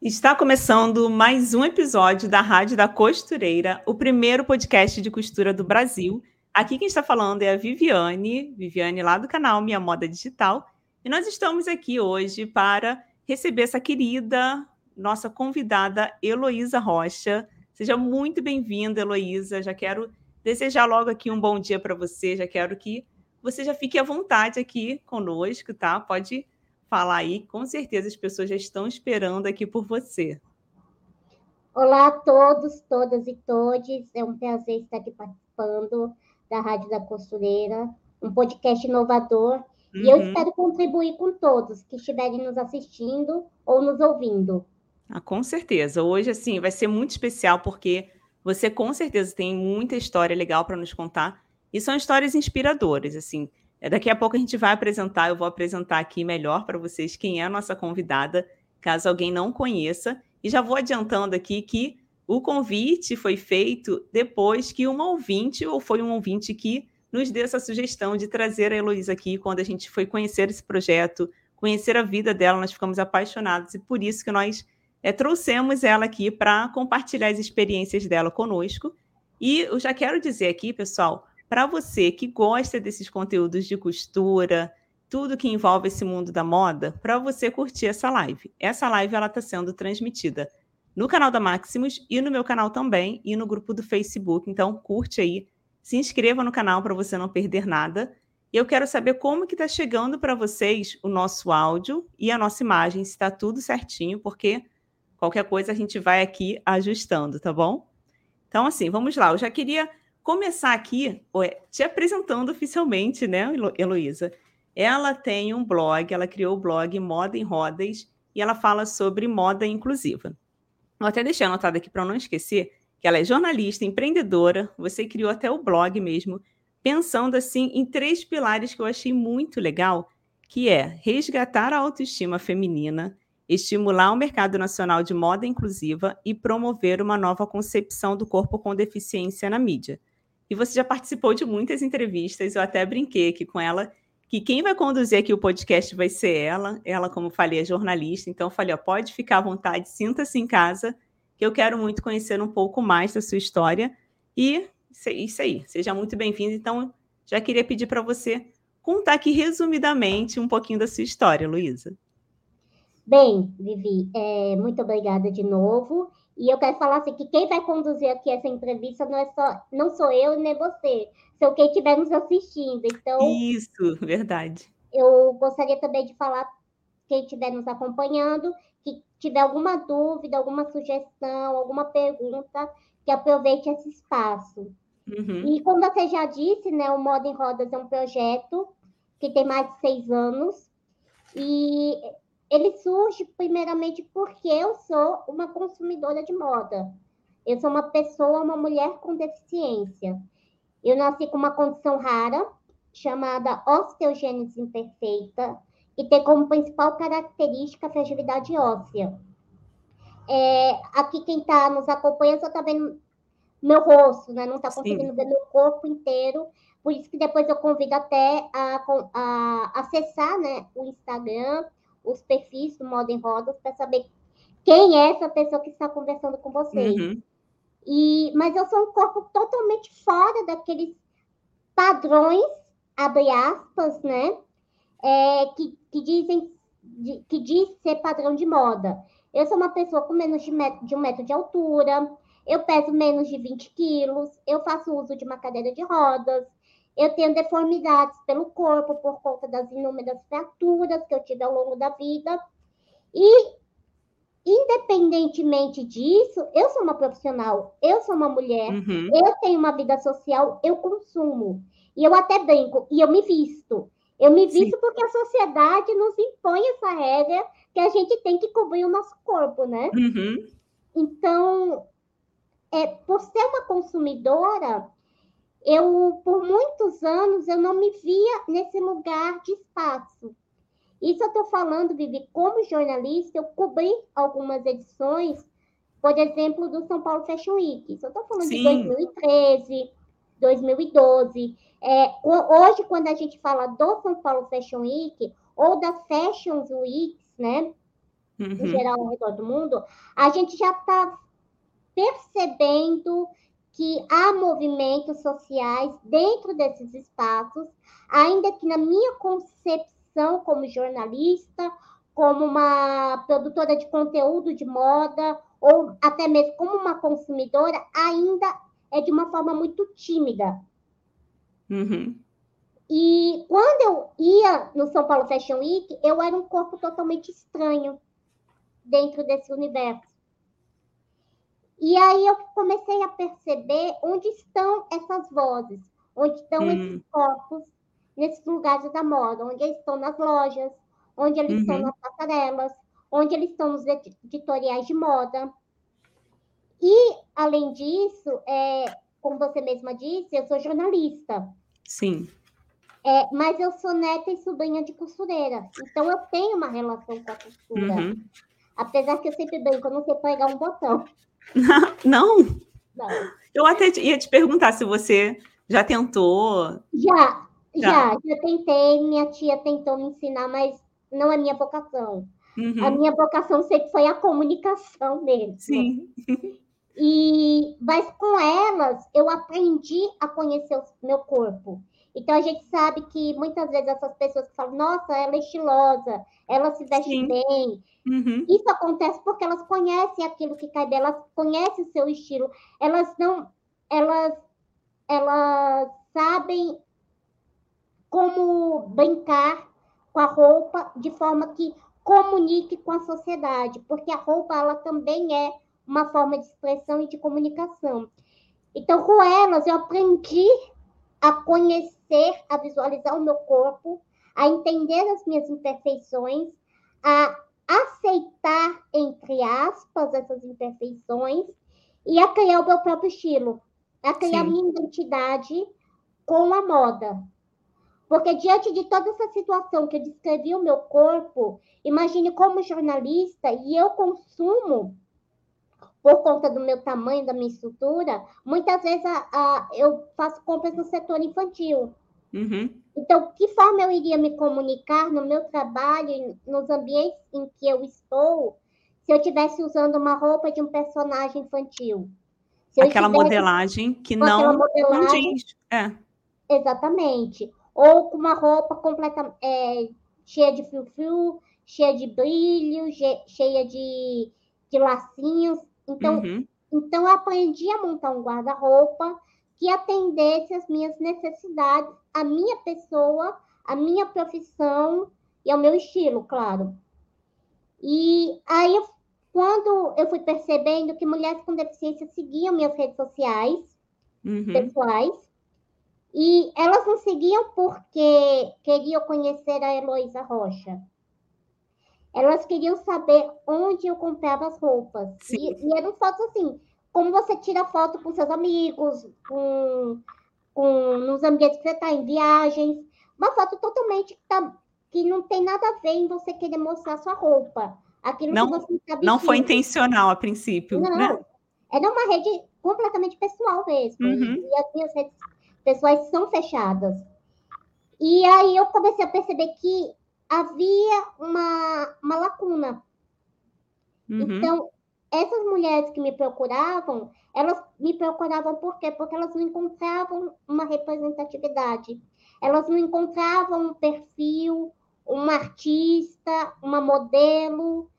Está começando mais um episódio da Rádio da Costureira, o primeiro podcast de costura do Brasil. Aqui quem está falando é a Viviane, Viviane lá do canal Minha Moda Digital. E nós estamos aqui hoje para receber essa querida, nossa convidada Heloísa Rocha. Seja muito bem-vinda, Heloísa. Já quero desejar logo aqui um bom dia para você. Já quero que você já fique à vontade aqui conosco, tá? Pode falar aí, com certeza as pessoas já estão esperando aqui por você. Olá a todos, todas e todes. É um prazer estar aqui participando da Rádio da Costureira, um podcast inovador. Uhum. E eu uhum. espero contribuir com todos que estiverem nos assistindo ou nos ouvindo. Ah, com certeza. Hoje, assim, vai ser muito especial porque você com certeza tem muita história legal para nos contar. E são histórias inspiradoras, assim. É, daqui a pouco a gente vai apresentar, eu vou apresentar aqui melhor para vocês quem é a nossa convidada, caso alguém não conheça. E já vou adiantando aqui que o convite foi feito depois que uma ouvinte, ou foi um ouvinte que nos deu essa sugestão de trazer a Heloísa aqui quando a gente foi conhecer esse projeto, conhecer a vida dela, nós ficamos apaixonados e por isso que nós é, trouxemos ela aqui para compartilhar as experiências dela conosco. E eu já quero dizer aqui, pessoal, para você que gosta desses conteúdos de costura, tudo que envolve esse mundo da moda, para você curtir essa live. Essa live ela está sendo transmitida no canal da Maximus e no meu canal também e no grupo do Facebook. Então curte aí, se inscreva no canal para você não perder nada. E eu quero saber como que está chegando para vocês o nosso áudio e a nossa imagem, se está tudo certinho, porque qualquer coisa a gente vai aqui ajustando, tá bom? Então, assim, vamos lá. Eu já queria começar aqui te apresentando oficialmente, né, Heloísa? Ela tem um blog, ela criou o blog Moda em Rodas e ela fala sobre moda inclusiva. Eu até deixei anotado aqui para não esquecer que ela é jornalista, empreendedora, você criou até o blog mesmo, pensando assim em três pilares que eu achei muito legal, que é resgatar a autoestima feminina, estimular o mercado nacional de moda inclusiva e promover uma nova concepção do corpo com deficiência na mídia. E você já participou de muitas entrevistas, eu até brinquei aqui com ela, que quem vai conduzir aqui o podcast vai ser ela. Ela, como falei, é jornalista, então falei, ó, pode ficar à vontade, sinta-se em casa, que eu quero muito conhecer um pouco mais da sua história. E isso aí, seja muito bem-vindo. Então, já queria pedir para você contar aqui resumidamente um pouquinho da sua história, Luísa. Bem, Vivi, é, muito obrigada de novo. E eu quero falar assim, que quem vai conduzir aqui essa entrevista não, é só, não sou eu nem você, sou quem estiver nos assistindo. Então, Isso, verdade. Eu gostaria também de falar, quem estiver nos acompanhando, que tiver alguma dúvida, alguma sugestão, alguma pergunta, que aproveite esse espaço. Uhum. E como você já disse, né, o Moda em Rodas é um projeto que tem mais de seis anos. E ele surge primeiramente porque eu sou uma consumidora de moda. Eu sou uma pessoa, uma mulher com deficiência. Eu nasci com uma condição rara, chamada osteogênese imperfeita, e tem como principal característica a fragilidade óssea. É, aqui quem está nos acompanhando só está vendo meu rosto, né? não está conseguindo Sim. ver meu corpo inteiro. Por isso que depois eu convido até a, a acessar né, o Instagram os perfis do Moda em Rodas para saber quem é essa pessoa que está conversando com vocês. Uhum. E, mas eu sou um corpo totalmente fora daqueles padrões, abre aspas, né? É, que, que dizem de, que diz ser padrão de moda. Eu sou uma pessoa com menos de, metro, de um metro de altura, eu peso menos de 20 quilos, eu faço uso de uma cadeira de rodas, eu tenho deformidades pelo corpo por conta das inúmeras fraturas que eu tive ao longo da vida. E, independentemente disso, eu sou uma profissional, eu sou uma mulher, uhum. eu tenho uma vida social, eu consumo. E eu até brinco, e eu me visto. Eu me visto Sim. porque a sociedade nos impõe essa regra que a gente tem que cobrir o nosso corpo, né? Uhum. Então, é, por ser uma consumidora, eu, por muitos anos, eu não me via nesse lugar de espaço. Isso eu estou falando, Vivi, como jornalista, eu cobri algumas edições, por exemplo, do São Paulo Fashion Week. Isso eu estou falando Sim. de 2013, 2012. É, hoje, quando a gente fala do São Paulo Fashion Week, ou da Fashion Weeks, né? uhum. em geral ao redor do mundo, a gente já está percebendo que há movimentos sociais dentro desses espaços, ainda que na minha concepção como jornalista, como uma produtora de conteúdo de moda, ou até mesmo como uma consumidora, ainda é de uma forma muito tímida. Uhum. E quando eu ia no São Paulo Fashion Week, eu era um corpo totalmente estranho dentro desse universo. E aí eu comecei a perceber onde estão essas vozes, onde estão hum. esses corpos nesses lugares da moda, onde eles estão nas lojas, onde eles uhum. estão nas passarelas, onde eles estão nos editoriais de moda. E, além disso, é, como você mesma disse, eu sou jornalista. Sim. É, mas eu sou neta e sobrinha de costureira. Então, eu tenho uma relação com a costura. Uhum. Apesar que eu sempre brinco, eu não sei pregar um botão. Não? Não. Eu até ia te perguntar se você já tentou. Já, já, já, tentei. Minha tia tentou me ensinar, mas não é minha vocação. Uhum. A minha vocação sempre foi a comunicação mesmo. Sim. E, mas com elas, eu aprendi a conhecer o meu corpo. Então, a gente sabe que muitas vezes essas pessoas que falam, nossa, ela é estilosa, ela se veste Sim. bem, Uhum. Isso acontece porque elas conhecem aquilo que cai delas, conhecem o seu estilo. Elas não, elas, elas sabem como brincar com a roupa de forma que comunique com a sociedade, porque a roupa ela também é uma forma de expressão e de comunicação. Então, com elas, eu aprendi a conhecer, a visualizar o meu corpo, a entender as minhas imperfeições, a aceitar, entre aspas, essas imperfeições e a criar o meu próprio estilo, a criar Sim. a minha identidade com a moda. Porque diante de toda essa situação que eu descrevi o meu corpo, imagine como jornalista e eu consumo por conta do meu tamanho, da minha estrutura, muitas vezes a, a, eu faço compras no setor infantil. Uhum. Então, que forma eu iria me comunicar no meu trabalho, nos ambientes em que eu estou, se eu estivesse usando uma roupa de um personagem infantil? aquela modelagem que não, modelagem, não diz. É. Exatamente. Ou com uma roupa completa, é, cheia de fio-fio, cheia de brilho, cheia de, de lacinhos. Então, uhum. então, eu aprendi a montar um guarda-roupa que atendesse às minhas necessidades, a minha pessoa, a minha profissão e ao meu estilo, claro. E aí, quando eu fui percebendo que mulheres com deficiência seguiam minhas redes sociais uhum. pessoais, e elas não seguiam porque queriam conhecer a Heloísa Rocha. Elas queriam saber onde eu comprava as roupas. E, e, eram fotos assim, como você tira foto com seus amigos, com, com nos ambientes que você está, em viagens. Uma foto totalmente que, tá, que não tem nada a ver em você querer mostrar sua roupa. Aquilo não, que você está Não foi intencional a princípio. Não, né? era uma rede completamente pessoal mesmo. Uhum. E as minhas redes pessoais são fechadas. E aí eu comecei a perceber que havia uma, uma lacuna. Uhum. Então, essas mulheres que me procuravam, elas me procuravam por quê? Porque elas não encontravam uma representatividade. Elas não encontravam um perfil, uma artista, uma modelo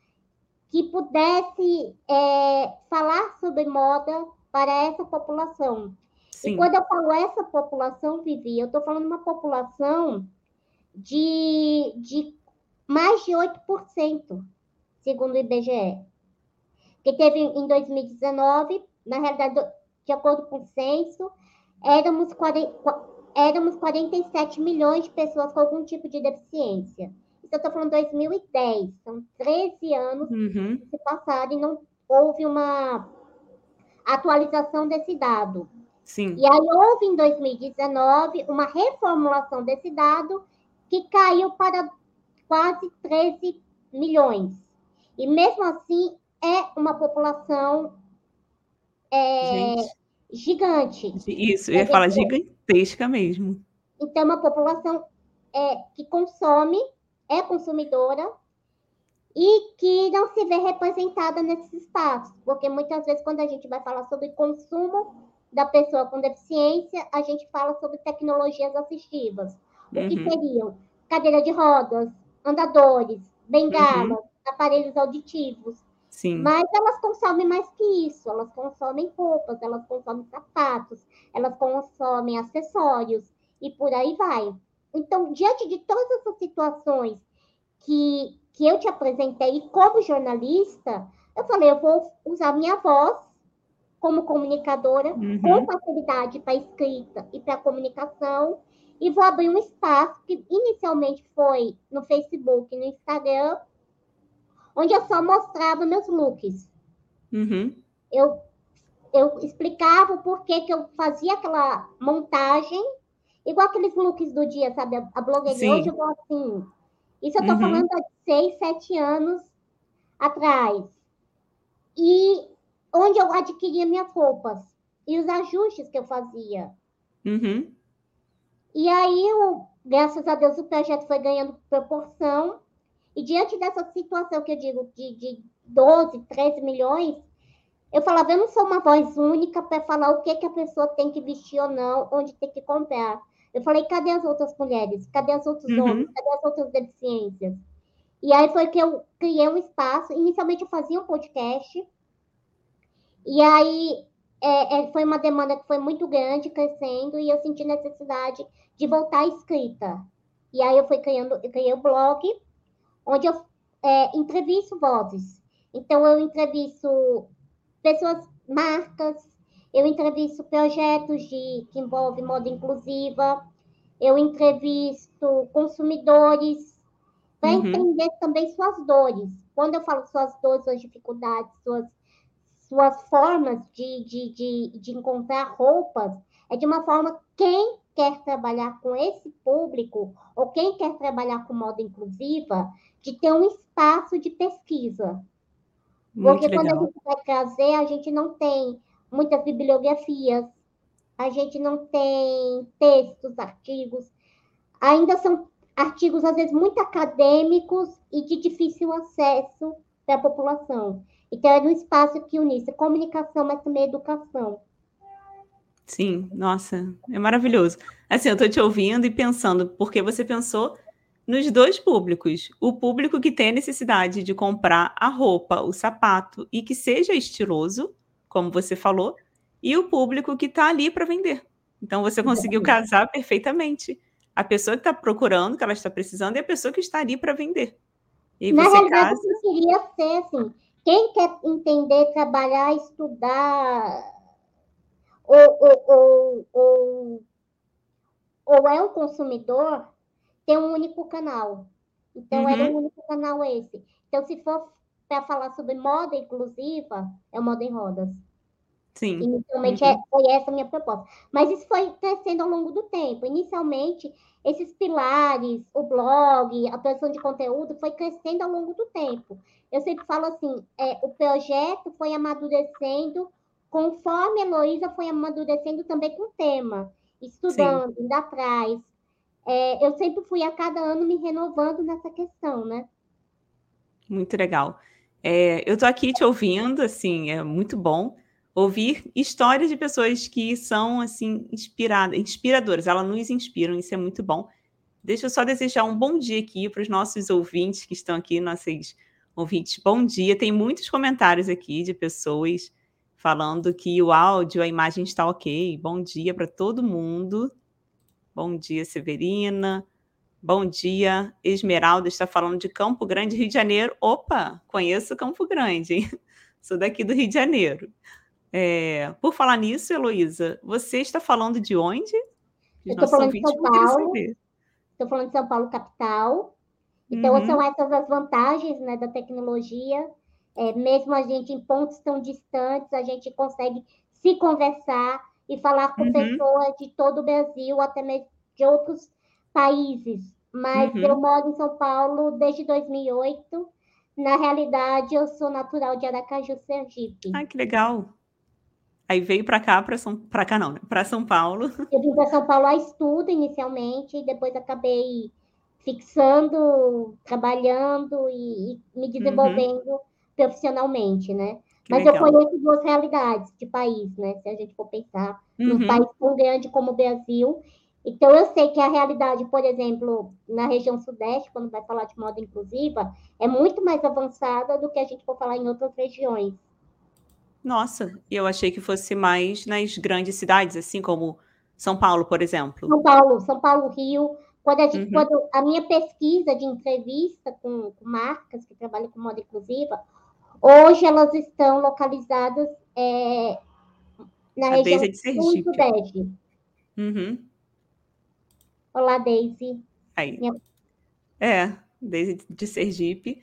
que pudesse é, falar sobre moda para essa população. Sim. E quando eu falo essa população, Vivi, eu estou falando uma população de, de mais de 8%, segundo o IBGE que teve em 2019, na realidade, de acordo com o censo, éramos, 40, éramos 47 milhões de pessoas com algum tipo de deficiência. Isso eu estou falando 2010, são 13 anos uhum. que se passaram e não houve uma atualização desse dado. Sim. E aí houve em 2019 uma reformulação desse dado que caiu para quase 13 milhões. E mesmo assim, é uma população é, gigante. Isso, eu ia falar gigantesca mesmo. Então, é uma população é, que consome, é consumidora, e que não se vê representada nesses espaços, porque muitas vezes quando a gente vai falar sobre consumo da pessoa com deficiência, a gente fala sobre tecnologias assistivas, o que uhum. seriam cadeira de rodas, andadores, bengalas, uhum. aparelhos auditivos. Sim. Mas elas consomem mais que isso, elas consomem roupas, elas consomem sapatos, elas consomem acessórios e por aí vai. Então, diante de todas essas situações que, que eu te apresentei como jornalista, eu falei, eu vou usar minha voz como comunicadora uhum. com facilidade para escrita e para comunicação e vou abrir um espaço que inicialmente foi no Facebook, no Instagram, onde eu só mostrava meus looks. Uhum. Eu, eu explicava o porquê que eu fazia aquela montagem, igual aqueles looks do dia, sabe? A blogueirinha hoje eu vou assim. Isso eu estou uhum. falando há seis, sete anos atrás. E onde eu adquiria minhas roupas e os ajustes que eu fazia. Uhum. E aí, eu, graças a Deus, o projeto foi ganhando proporção. E diante dessa situação que eu digo de, de 12, 13 milhões, eu falava, eu não sou uma voz única para falar o que, que a pessoa tem que vestir ou não, onde tem que comprar. Eu falei, cadê as outras mulheres? Cadê os outros uhum. homens? Cadê as outras deficiências? E aí foi que eu criei um espaço. Inicialmente eu fazia um podcast. E aí é, é, foi uma demanda que foi muito grande, crescendo, e eu senti necessidade de voltar à escrita. E aí eu fui criando, eu criei o blog, onde eu é, entrevisto vozes. Então, eu entrevisto pessoas, marcas, eu entrevisto projetos de, que envolvem moda inclusiva, eu entrevisto consumidores, para uhum. entender também suas dores. Quando eu falo suas dores, suas dificuldades, suas suas formas de, de, de, de encontrar roupas é de uma forma quem quer trabalhar com esse público ou quem quer trabalhar com moda inclusiva de ter um espaço de pesquisa. Muito Porque legal. quando a gente vai trazer, a gente não tem muitas bibliografias, a gente não tem textos, artigos, ainda são artigos, às vezes, muito acadêmicos e de difícil acesso para a população. Então, era um espaço que unisse comunicação, mas também educação. Sim, nossa, é maravilhoso. Assim, eu estou te ouvindo e pensando, porque você pensou nos dois públicos. O público que tem a necessidade de comprar a roupa, o sapato e que seja estiloso, como você falou, e o público que está ali para vender. Então, você conseguiu casar perfeitamente. A pessoa que está procurando, que ela está precisando, e a pessoa que está ali para vender. E Na realidade, casa... queria ser assim quem quer entender, trabalhar, estudar, ou, ou, ou, ou, ou é um consumidor, tem um único canal. Então, uhum. era um único canal esse. Então, se for para falar sobre moda inclusiva, é o Moda em Rodas. Sim. Inicialmente uhum. é, foi essa a minha proposta. Mas isso foi crescendo ao longo do tempo. Inicialmente, esses pilares, o blog, a produção de conteúdo, foi crescendo ao longo do tempo. Eu sempre falo assim, é, o projeto foi amadurecendo conforme a Heloísa foi amadurecendo também com o tema, estudando, Sim. indo atrás. É, eu sempre fui a cada ano me renovando nessa questão, né? Muito legal. É, eu estou aqui te ouvindo, assim, é muito bom ouvir histórias de pessoas que são assim inspiradas, inspiradoras, elas nos inspiram, isso é muito bom. Deixa eu só desejar um bom dia aqui para os nossos ouvintes que estão aqui, nossos ouvintes. Bom dia. Tem muitos comentários aqui de pessoas falando que o áudio, a imagem está ok. Bom dia para todo mundo. Bom dia, Severina. Bom dia, Esmeralda está falando de Campo Grande, Rio de Janeiro. Opa, conheço Campo Grande, hein? Sou daqui do Rio de Janeiro. É, por falar nisso, Heloísa, você está falando de onde? Eu estou falando de São Paulo. Estou falando de São Paulo, capital. Então, uhum. são essas as vantagens né, da tecnologia. É, mesmo a gente em pontos tão distantes, a gente consegue se conversar e falar com uhum. pessoas de todo o Brasil, até mesmo de outros países. Mas uhum. eu moro em São Paulo desde 2008. Na realidade, eu sou natural de Aracaju, Sergipe. Ah, que legal. Aí veio para cá, para São, para cá não, né? Para São Paulo. Eu vim para São Paulo a estudo inicialmente, e depois acabei fixando, trabalhando e, e me uhum. desenvolvendo uhum. profissionalmente, né? Que Mas legal. eu conheço duas realidades de país, né? Se a gente for pensar uhum. num país tão grande como o Brasil. Então, eu sei que a realidade, por exemplo, na região sudeste, quando vai falar de moda inclusiva, é muito mais avançada do que a gente for falar em outras regiões. Nossa, eu achei que fosse mais nas grandes cidades, assim como São Paulo, por exemplo. São Paulo, São Paulo, Rio. Quando a, gente, uhum. quando a minha pesquisa de entrevista com, com, marcas que trabalham com moda inclusiva, hoje elas estão localizadas é, na a região de Sergipe. Sudeste. Uhum. Olá, Daisy. Aí. Minha... É, Daisy de Sergipe.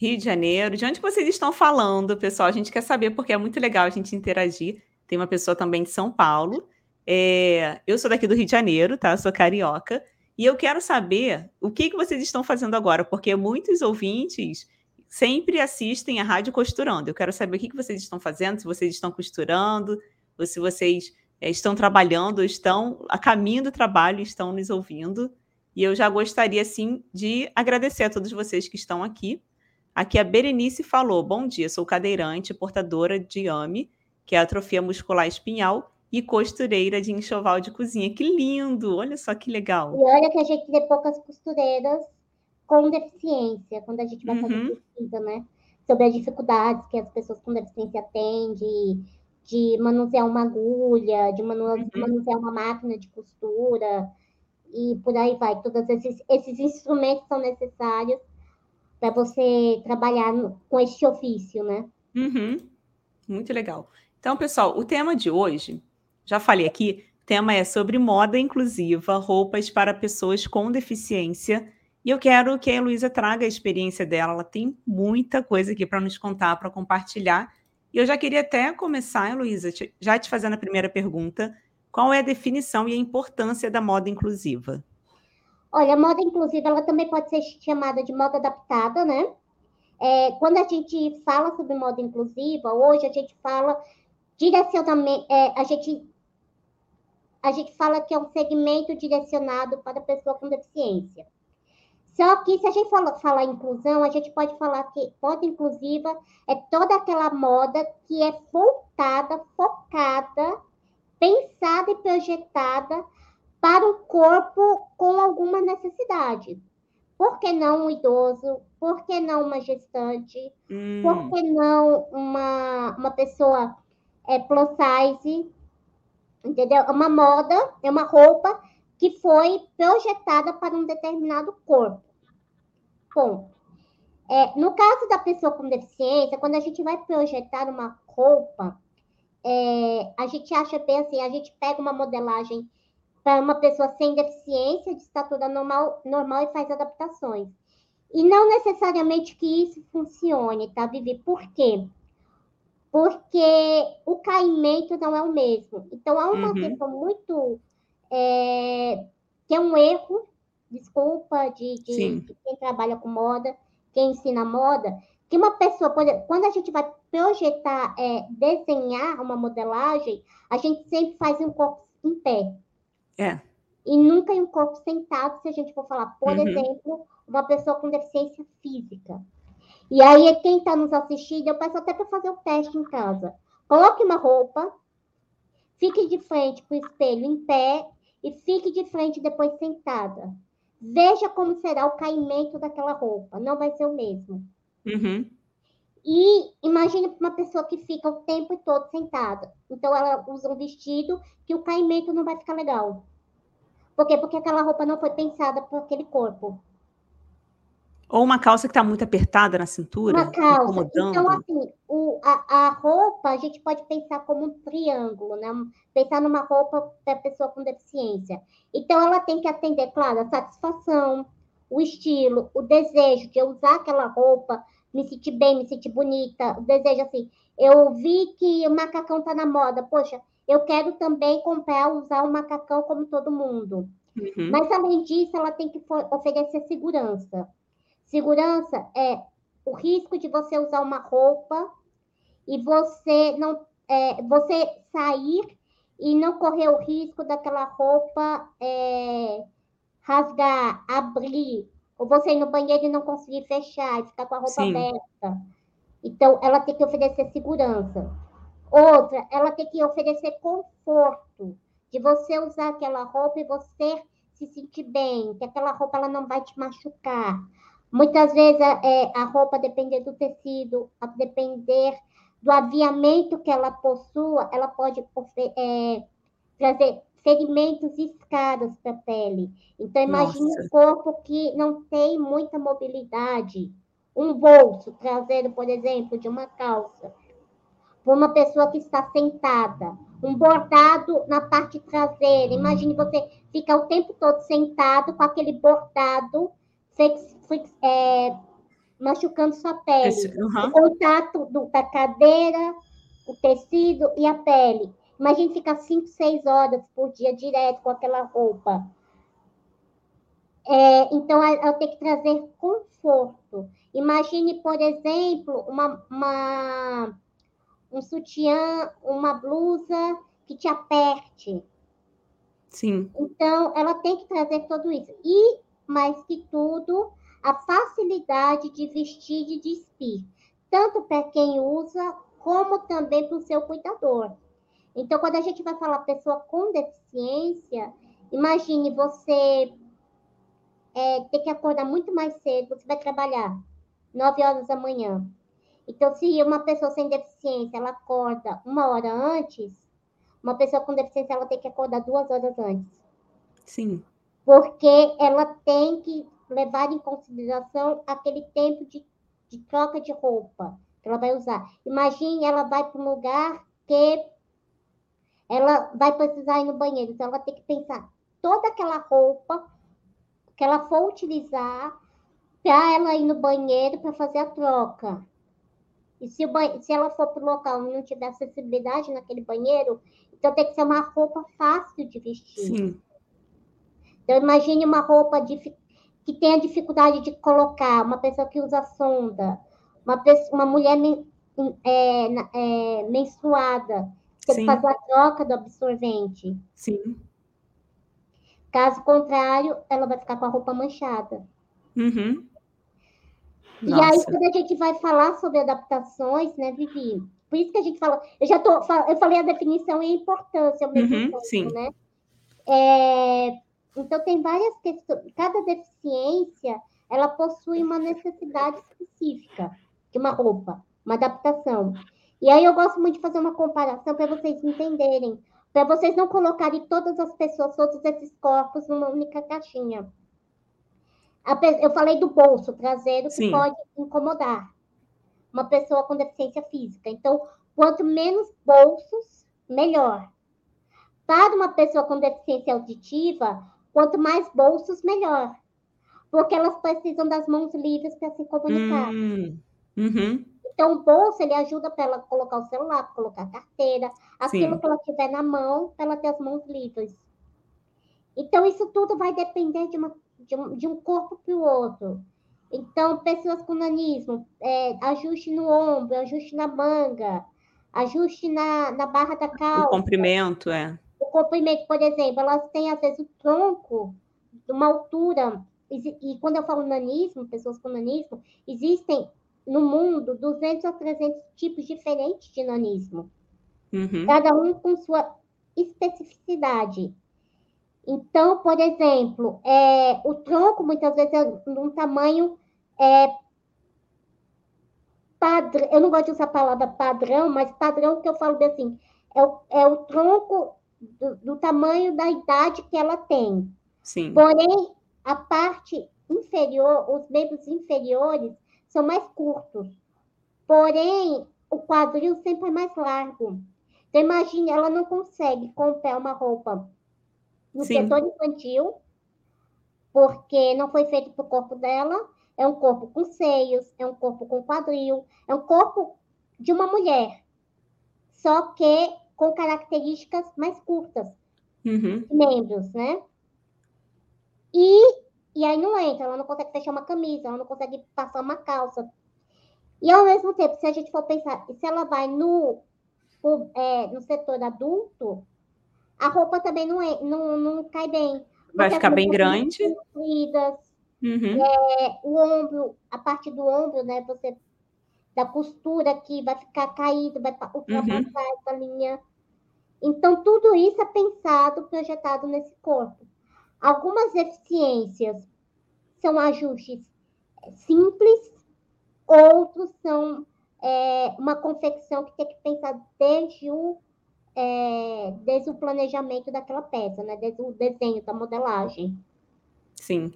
Rio de Janeiro. De onde vocês estão falando, pessoal? A gente quer saber, porque é muito legal a gente interagir. Tem uma pessoa também de São Paulo. É... Eu sou daqui do Rio de Janeiro, tá? Sou carioca. E eu quero saber o que, que vocês estão fazendo agora, porque muitos ouvintes sempre assistem a Rádio Costurando. Eu quero saber o que, que vocês estão fazendo, se vocês estão costurando, ou se vocês é, estão trabalhando, estão a caminho do trabalho, estão nos ouvindo. E eu já gostaria, sim, de agradecer a todos vocês que estão aqui. Aqui a Berenice falou: Bom dia, sou cadeirante, portadora de AME, que é atrofia muscular espinhal, e costureira de enxoval de cozinha. Que lindo! Olha só que legal. E olha que a gente vê poucas costureiras com deficiência, quando a gente vai uhum. fazer pesquisa, né? Sobre as dificuldades que as pessoas com deficiência têm de, de manusear uma agulha, de manusear, uhum. manusear uma máquina de costura, e por aí vai. Todos esses, esses instrumentos são necessários para você trabalhar com este ofício, né? Uhum. Muito legal. Então, pessoal, o tema de hoje, já falei aqui, o tema é sobre moda inclusiva, roupas para pessoas com deficiência. E eu quero que a Heloísa traga a experiência dela. Ela tem muita coisa aqui para nos contar, para compartilhar. E eu já queria até começar, Heloísa, já te fazendo a primeira pergunta. Qual é a definição e a importância da moda inclusiva? Olha, a moda inclusiva, ela também pode ser chamada de moda adaptada, né? É, quando a gente fala sobre moda inclusiva, hoje a gente fala direcionamento, é, a gente a gente fala que é um segmento direcionado para pessoa com deficiência. Só que se a gente fala, falar inclusão, a gente pode falar que moda inclusiva é toda aquela moda que é voltada, focada, pensada e projetada para um corpo com alguma necessidade. Por que não um idoso? Por que não uma gestante? Hum. Por que não uma, uma pessoa é, plus size? Entendeu? É uma moda, é uma roupa que foi projetada para um determinado corpo. Ponto. É, no caso da pessoa com deficiência, quando a gente vai projetar uma roupa, é, a gente acha bem assim, a gente pega uma modelagem para uma pessoa sem deficiência de estatura normal, normal e faz adaptações. E não necessariamente que isso funcione, tá, Vivi? Por quê? Porque o caimento não é o mesmo. Então, há uma uhum. questão muito. É, que é um erro, desculpa, de, de, de, quem trabalha com moda, quem ensina moda, que uma pessoa, quando a gente vai projetar, é, desenhar uma modelagem, a gente sempre faz um corpo em pé. É. E nunca em um corpo sentado, se a gente for falar, por uhum. exemplo, uma pessoa com deficiência física. E aí, quem está nos assistindo, eu peço até para fazer o teste em casa. Coloque uma roupa, fique de frente para o espelho em pé e fique de frente depois sentada. Veja como será o caimento daquela roupa. Não vai ser o mesmo. Uhum. E imagine uma pessoa que fica o tempo todo sentada. Então, ela usa um vestido que o caimento não vai ficar legal. Por quê? Porque aquela roupa não foi pensada para aquele corpo. Ou uma calça que está muito apertada na cintura. Uma calça. Incomodando. Então, assim, o, a, a, roupa a gente pode pensar como um triângulo, né? Pensar numa roupa para pessoa com deficiência. Então, ela tem que atender, claro, a satisfação, o estilo, o desejo de usar aquela roupa, me sentir bem, me sentir bonita, o desejo assim. Eu vi que o macacão está na moda, poxa, eu quero também comprar, usar o macacão como todo mundo. Uhum. Mas, além disso, ela tem que oferecer segurança. Segurança é o risco de você usar uma roupa e você não é, você sair e não correr o risco daquela roupa é, rasgar, abrir, ou você ir no banheiro e não conseguir fechar, e ficar com a roupa Sim. aberta. Então, ela tem que oferecer segurança. Outra, ela tem que oferecer conforto, de você usar aquela roupa e você se sentir bem, que aquela roupa ela não vai te machucar. Muitas vezes é, a roupa, depender do tecido, a depender do aviamento que ela possua, ela pode é, trazer ferimentos escadas para a pele. Então, imagine Nossa. um corpo que não tem muita mobilidade. Um bolso traseiro, por exemplo, de uma calça, para uma pessoa que está sentada. Um bordado na parte traseira. Imagine você ficar o tempo todo sentado com aquele bordado é, machucando sua pele. Esse, O contato do, da cadeira, o tecido e a pele. Imagine ficar 5, 6 horas por dia direto com aquela roupa. É, então, ela tem que trazer conforto. Imagine, por exemplo, uma, uma, um sutiã, uma blusa que te aperte. Sim. Então, ela tem que trazer tudo isso. E, mais que tudo, a facilidade de vestir e de despir, tanto para quem usa, como também para o seu cuidador. Então, quando a gente vai falar pessoa com deficiência, imagine você é, ter que acordar muito mais cedo, você vai trabalhar 9 horas da manhã. Então, se uma pessoa sem deficiência ela acorda uma hora antes, uma pessoa com deficiência ela tem que acordar duas horas antes. Sim. Porque ela tem que levar em consideração aquele tempo de, de troca de roupa que ela vai usar. Imagine, ela vai para um lugar que ela vai precisar ir no banheiro, então ela tem que pensar toda aquela roupa que ela for utilizar para ela ir no banheiro para fazer a troca. E se, o se ela for para o local e não tiver acessibilidade naquele banheiro, então tem que ser uma roupa fácil de vestir. Sim. Então imagine uma roupa de, que tenha dificuldade de colocar, uma pessoa que usa sonda, uma, pessoa, uma mulher men, é, é, menstruada, tem Sim. que fazer a troca do absorvente. Sim. Caso contrário, ela vai ficar com a roupa manchada. Uhum. E aí, quando a gente vai falar sobre adaptações, né, Vivi? Por isso que a gente fala. Eu já tô. Eu falei a definição e a importância ao mesmo uhum, tempo, sim. né? É, então, tem várias questões. Cada deficiência, ela possui uma necessidade específica de uma roupa, uma adaptação. E aí eu gosto muito de fazer uma comparação para vocês entenderem, para vocês não colocarem todas as pessoas, todos esses corpos numa única caixinha. Eu falei do bolso traseiro que Sim. pode incomodar uma pessoa com deficiência física. Então, quanto menos bolsos, melhor. Para uma pessoa com deficiência auditiva, quanto mais bolsos, melhor. Porque elas precisam das mãos livres para se comunicar. Hum, uhum. Então, o bolso, ele ajuda para ela colocar o celular, colocar a carteira, aquilo Sim. que ela tiver na mão, para ela ter as mãos livres. Então, isso tudo vai depender de, uma, de, um, de um corpo para o outro. Então, pessoas com nanismo, é, ajuste no ombro, ajuste na manga, ajuste na, na barra da calça. O comprimento, é. O comprimento, por exemplo, elas têm, às vezes, o tronco de uma altura. E, e quando eu falo nanismo, pessoas com nanismo, existem no mundo 200 a 300 tipos diferentes de nanismo. Uhum. Cada um com sua especificidade. Então, por exemplo, é, o tronco muitas vezes é de um tamanho é, padrão. Eu não gosto de usar a palavra padrão, mas padrão que eu falo assim, é o, é o tronco do, do, tamanho da idade que ela tem. Sim. Porém, a parte inferior, os membros inferiores, são mais curtos. Porém, o quadril sempre é mais largo. Então, imagine, ela não consegue comprar uma roupa no Sim. setor infantil, porque não foi feito para o corpo dela. É um corpo com seios, é um corpo com quadril, é um corpo de uma mulher, só que com características mais curtas, uhum. membros, né? E e aí não entra, ela não consegue fechar uma camisa, ela não consegue passar uma calça. E ao mesmo tempo, se a gente for pensar, se ela vai no, é, no setor adulto, a roupa também não, é, não, não cai bem. vai ficar bem grande. Uhum. É, o ombro, a parte do ombro, né? Você da costura aqui vai ficar caído, vai ultrapassar uhum. essa linha. Então, tudo isso é pensado, projetado nesse corpo. Algumas deficiências são ajustes simples, outros são é, uma confecção que tem que pensar desde o, é, desde o planejamento daquela peça, né? desde o desenho da modelagem. Sim.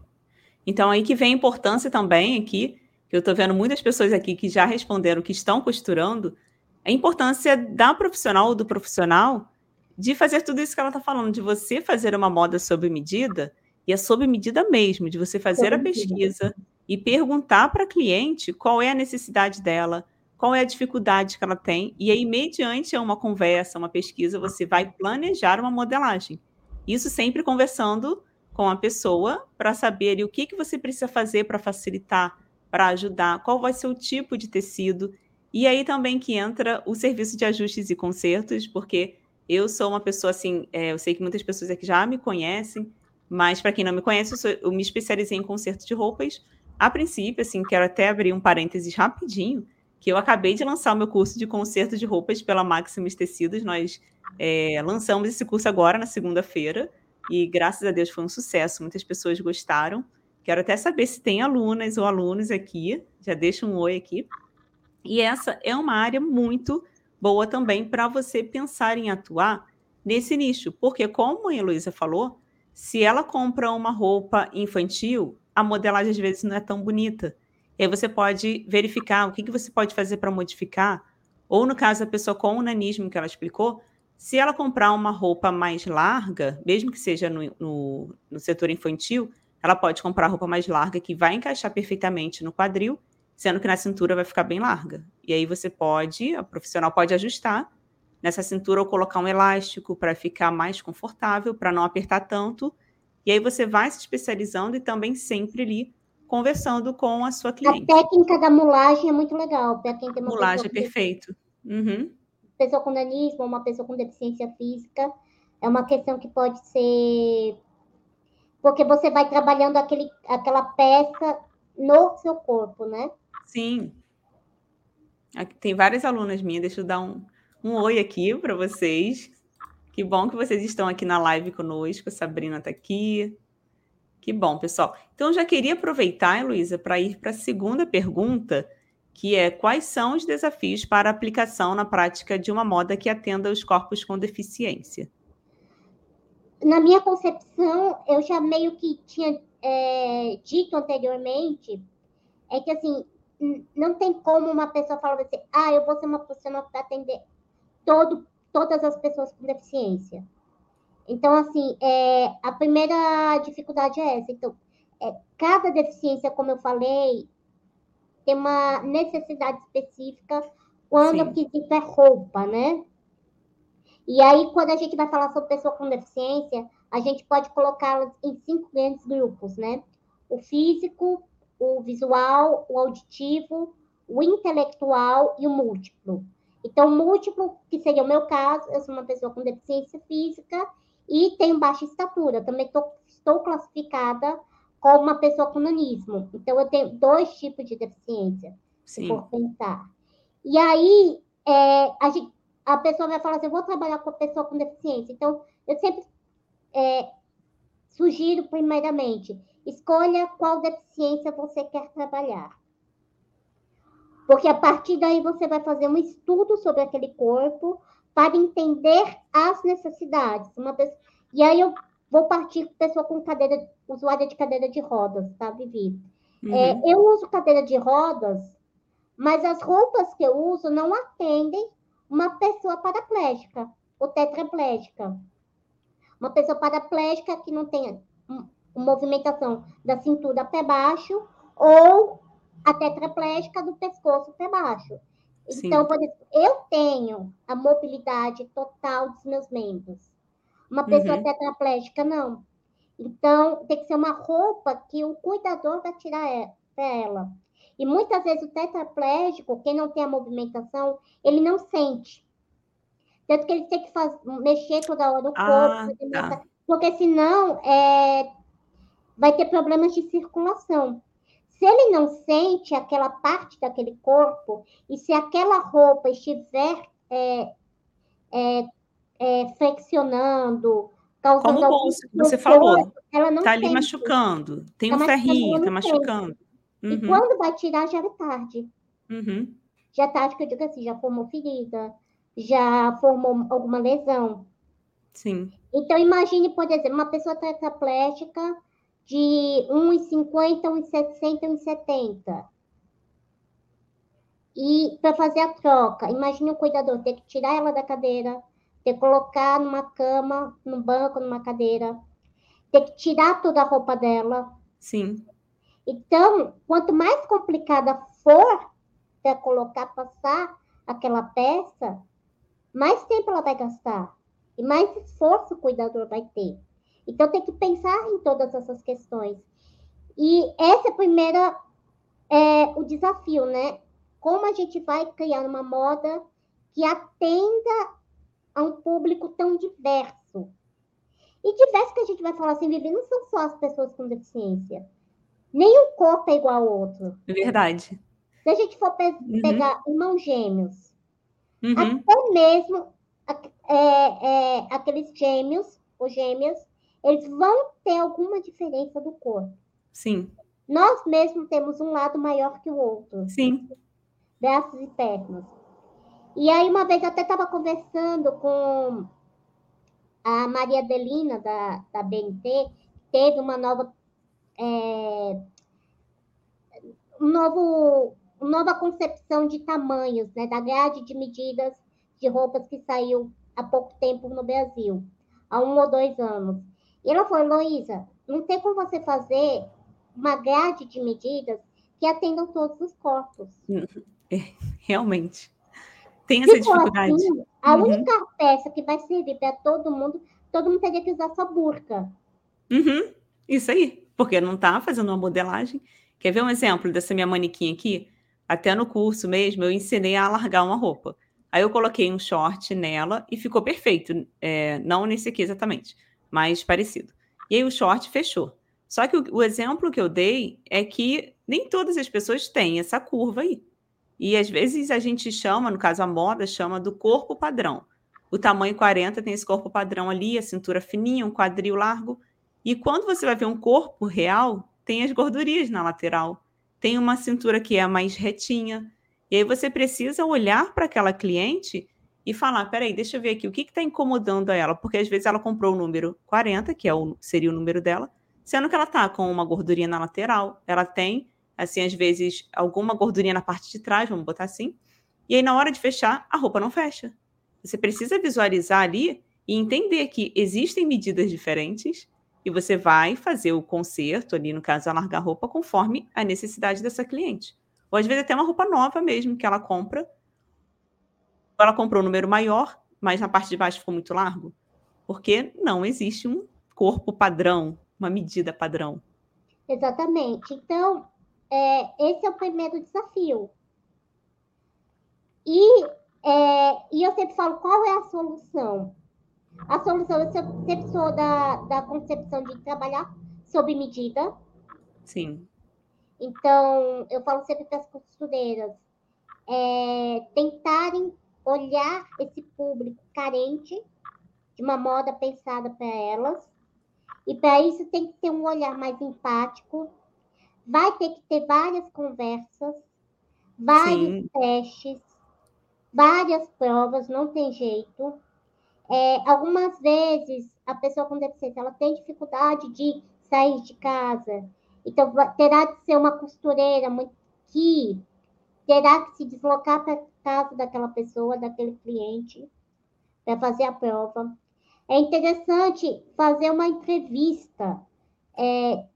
Então, aí que vem a importância também aqui, que eu estou vendo muitas pessoas aqui que já responderam que estão costurando, a importância da profissional ou do profissional de fazer tudo isso que ela está falando, de você fazer uma moda sob medida, e é sob medida mesmo, de você fazer a pesquisa e perguntar para a cliente qual é a necessidade dela, qual é a dificuldade que ela tem, e aí, mediante uma conversa, uma pesquisa, você vai planejar uma modelagem. Isso sempre conversando com a pessoa para saber o que, que você precisa fazer para facilitar, para ajudar, qual vai ser o tipo de tecido. E aí também que entra o serviço de ajustes e consertos, porque eu sou uma pessoa assim, é, eu sei que muitas pessoas aqui já me conhecem, mas para quem não me conhece, eu, sou, eu, me especializei em conserto de roupas. A princípio, assim, quero até abrir um parênteses rapidinho, que eu acabei de lançar o meu curso de conserto de roupas pela Maximus Tecidos. Nós é, lançamos esse curso agora na segunda-feira e graças a Deus foi um sucesso, muitas pessoas gostaram. Quero até saber se tem alunas ou alunos aqui, já deixa um oi aqui. E essa é uma área muito boa também para você pensar em atuar nesse nicho, porque como a Heloísa falou, se ela compra uma roupa infantil, a modelagem às vezes não é tão bonita. E aí você pode verificar o que, que você pode fazer para modificar, ou no caso da pessoa com o nanismo que ela explicou, se ela comprar uma roupa mais larga, mesmo que seja no, no, no setor infantil, ela pode comprar roupa mais larga que vai encaixar perfeitamente no quadril, sendo que na cintura vai ficar bem larga. E aí você pode, a profissional pode ajustar nessa cintura ou colocar um elástico para ficar mais confortável, para não apertar tanto. E aí você vai se especializando e também sempre ali conversando com a sua cliente. A técnica da mulagem é muito legal para quem tem uma mulagem é perfeito. Uhum pessoa com nanismo ou uma pessoa com deficiência física. É uma questão que pode ser. Porque você vai trabalhando aquele, aquela peça no seu corpo, né? Sim. Aqui, tem várias alunas minhas, deixa eu dar um, um oi aqui para vocês. Que bom que vocês estão aqui na live conosco. A Sabrina está aqui. Que bom, pessoal. Então, já queria aproveitar, Luísa, para ir para a segunda pergunta, que é quais são os desafios para aplicação na prática de uma moda que atenda os corpos com deficiência? Na minha concepção, eu já meio que tinha é, dito anteriormente, é que assim, não tem como uma pessoa falar assim, ah, eu vou ser uma profissional para atender todo, todas as pessoas com deficiência. Então, assim, é, a primeira dificuldade é essa. Então, é, cada deficiência, como eu falei, tem uma necessidade específica quando Sim. o quesito é roupa, né? E aí, quando a gente vai falar sobre pessoa com deficiência, a gente pode colocá-las em cinco grandes grupos, né? O físico, o visual, o auditivo, o intelectual e o múltiplo. Então, múltiplo, que seria o meu caso, eu sou uma pessoa com deficiência física e tenho baixa estatura. Também tô, estou classificada como uma pessoa com nanismo. Então, eu tenho dois tipos de deficiência, Sim. se for pensar. E aí, é, a, gente, a, pessoa vai falar assim, eu vou trabalhar com a pessoa com deficiência. Então, eu sempre é, sugiro, primeiramente, escolha qual deficiência você quer trabalhar. Porque a partir daí você vai fazer um estudo sobre aquele corpo para entender as necessidades. Uma pessoa... E aí eu Vou partir com pessoa com cadeira, usuária de cadeira de rodas, tá, Vivi? Uhum. É, eu uso cadeira de rodas, mas as roupas que eu uso não atendem uma pessoa paraplégica ou tetraplégica. Uma pessoa paraplégica que não tem movimentação da cintura até baixo ou a tetraplégica do pescoço até baixo. Então, por exemplo, eu tenho a mobilidade total dos meus membros. Uma pessoa uhum. tetraplégica, não. Então, tem que ser uma roupa que o cuidador vai tirar para ela. E muitas vezes o tetraplégico, quem não tem a movimentação, ele não sente. Tanto que ele tem que fazer, mexer toda hora o ah, corpo. Tá. Porque senão é, vai ter problemas de circulação. Se ele não sente aquela parte daquele corpo, e se aquela roupa estiver é, é, é, flexionando, causando. Como o bolso que você falou. Ela não está ali machucando. Tem tá um ferrinho, está machucando. Uhum. E quando vai tirar, já é tarde. Uhum. Já é tarde, que eu digo assim, já formou ferida, já formou alguma lesão. Sim. Então, imagine, por exemplo, uma pessoa tetraplégica de 1,50, 1,60, 1,70. E para fazer a troca, imagine o cuidador ter que tirar ela da cadeira, ter que colocar numa cama, num banco, numa cadeira, ter que tirar toda a roupa dela. Sim. Então, quanto mais complicada for para colocar, passar aquela peça, mais tempo ela vai gastar e mais esforço o cuidador vai ter. Então, tem que pensar em todas essas questões. E essa é a primeira, é, o desafio, né? Como a gente vai criar uma moda que atenda a um público tão diverso. E diverso que a gente vai falar assim, Vivi, não são só as pessoas com deficiência. Nenhum corpo é igual ao outro. É verdade. Se a gente for pe uhum. pegar irmãos gêmeos, uhum. até mesmo é, é, aqueles gêmeos ou gêmeas, eles vão ter alguma diferença do corpo. Sim. Nós mesmos temos um lado maior que o outro. Sim. Braços e pernas. E aí, uma vez eu até estava conversando com a Maria Adelina, da, da BNT, teve uma nova. É, um novo, nova concepção de tamanhos, né, da grade de medidas de roupas que saiu há pouco tempo no Brasil, há um ou dois anos. E ela falou, Luísa, não tem como você fazer uma grade de medidas que atendam todos os corpos. É, realmente. Tem essa tipo dificuldade. Assim, a uhum. única peça que vai servir para todo mundo, todo mundo teria que usar sua burca. Uhum. Isso aí, porque não está fazendo uma modelagem. Quer ver um exemplo dessa minha manequim aqui? Até no curso mesmo, eu ensinei a alargar uma roupa. Aí eu coloquei um short nela e ficou perfeito. É, não nesse aqui exatamente, mas parecido. E aí o short fechou. Só que o, o exemplo que eu dei é que nem todas as pessoas têm essa curva aí. E às vezes a gente chama, no caso a moda, chama do corpo padrão. O tamanho 40 tem esse corpo padrão ali, a cintura fininha, um quadril largo. E quando você vai ver um corpo real, tem as gordurinhas na lateral, tem uma cintura que é mais retinha. E aí você precisa olhar para aquela cliente e falar: peraí, deixa eu ver aqui o que está incomodando a ela, porque às vezes ela comprou o número 40, que é o, seria o número dela, sendo que ela está com uma gordurinha na lateral, ela tem assim, às vezes, alguma gordurinha na parte de trás, vamos botar assim. E aí, na hora de fechar, a roupa não fecha. Você precisa visualizar ali e entender que existem medidas diferentes e você vai fazer o conserto ali, no caso, alargar a roupa conforme a necessidade dessa cliente. Ou às vezes até uma roupa nova mesmo que ela compra. Ela comprou um número maior, mas na parte de baixo ficou muito largo. Porque não existe um corpo padrão, uma medida padrão. Exatamente. Então, é, esse é o primeiro desafio. E, é, e eu sempre falo, qual é a solução? A solução, eu sempre sou da, da concepção de trabalhar sob medida. Sim. Então, eu falo sempre para as costureiras, é, tentarem olhar esse público carente de uma moda pensada para elas. E para isso tem que ter um olhar mais empático, vai ter que ter várias conversas, vários Sim. testes, várias provas, não tem jeito. É, algumas vezes a pessoa com deficiência ela tem dificuldade de sair de casa, então terá que ser uma costureira que terá que se deslocar para casa daquela pessoa, daquele cliente, para fazer a prova. É interessante fazer uma entrevista, é,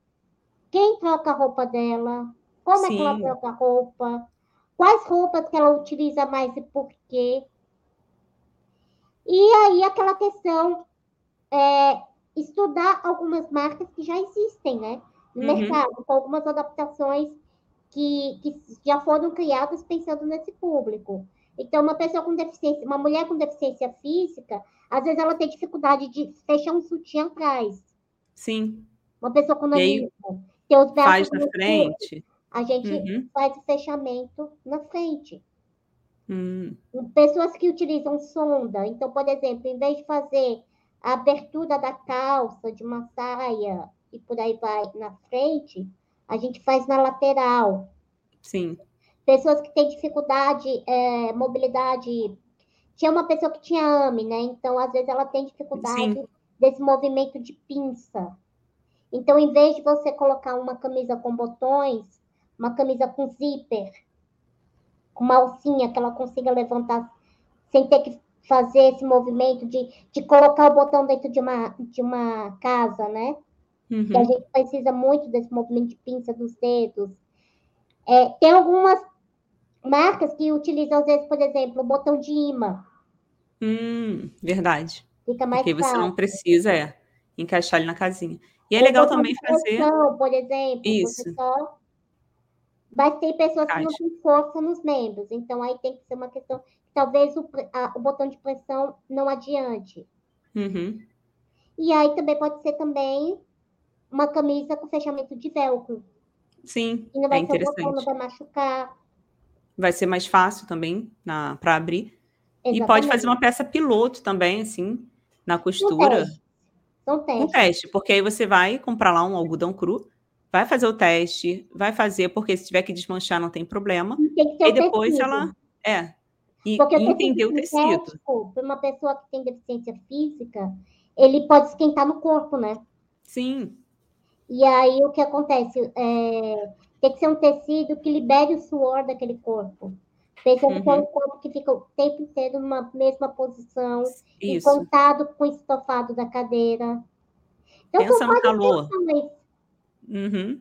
quem troca a roupa dela, como Sim. é que ela troca a roupa, quais roupas que ela utiliza mais e por quê. E aí aquela questão é estudar algumas marcas que já existem, né? No uhum. mercado, com algumas adaptações que, que já foram criadas pensando nesse público. Então, uma pessoa com deficiência, uma mulher com deficiência física, às vezes ela tem dificuldade de fechar um sutiã atrás. Sim. Uma pessoa com nanismo, tem os braços faz na frente. a gente uhum. faz o fechamento na frente. Hum. Pessoas que utilizam sonda. Então, por exemplo, em vez de fazer a abertura da calça de uma saia e por aí vai na frente, a gente faz na lateral. Sim. Pessoas que têm dificuldade, é, mobilidade. Tinha uma pessoa que tinha AME, né? Então, às vezes, ela tem dificuldade Sim. desse movimento de pinça. Então, em vez de você colocar uma camisa com botões, uma camisa com zíper, com uma alcinha que ela consiga levantar sem ter que fazer esse movimento de, de colocar o botão dentro de uma, de uma casa, né? Uhum. Que a gente precisa muito desse movimento de pinça dos dedos. É, tem algumas marcas que utilizam, às vezes, por exemplo, o botão de imã. Hum, verdade. Fica mais Porque você não precisa é, encaixar ele na casinha. E é legal também fazer. Por exemplo, Isso. Só... Mas tem pessoas que não têm força nos membros, então aí tem que ser uma questão. Talvez o, a, o botão de pressão não adiante. Uhum. E aí também pode ser também uma camisa com fechamento de velcro. Sim, e não vai é interessante. Botão, não vai machucar. Vai ser mais fácil também para abrir. Exatamente. E pode fazer uma peça piloto também, assim, na costura. Um teste. Um teste, porque aí você vai comprar lá um algodão cru, vai fazer o teste, vai fazer, porque se tiver que desmanchar não tem problema. E, tem e depois tecido. ela. É. E, porque entender o tecido. Para uma pessoa que tem deficiência física, ele pode esquentar no corpo, né? Sim. E aí o que acontece? É, tem que ser um tecido que libere o suor daquele corpo. Pensando uhum. que é um corpo que fica o tempo inteiro numa mesma posição, e contado com o estofado da cadeira. Então, Pensa no calor. Uhum.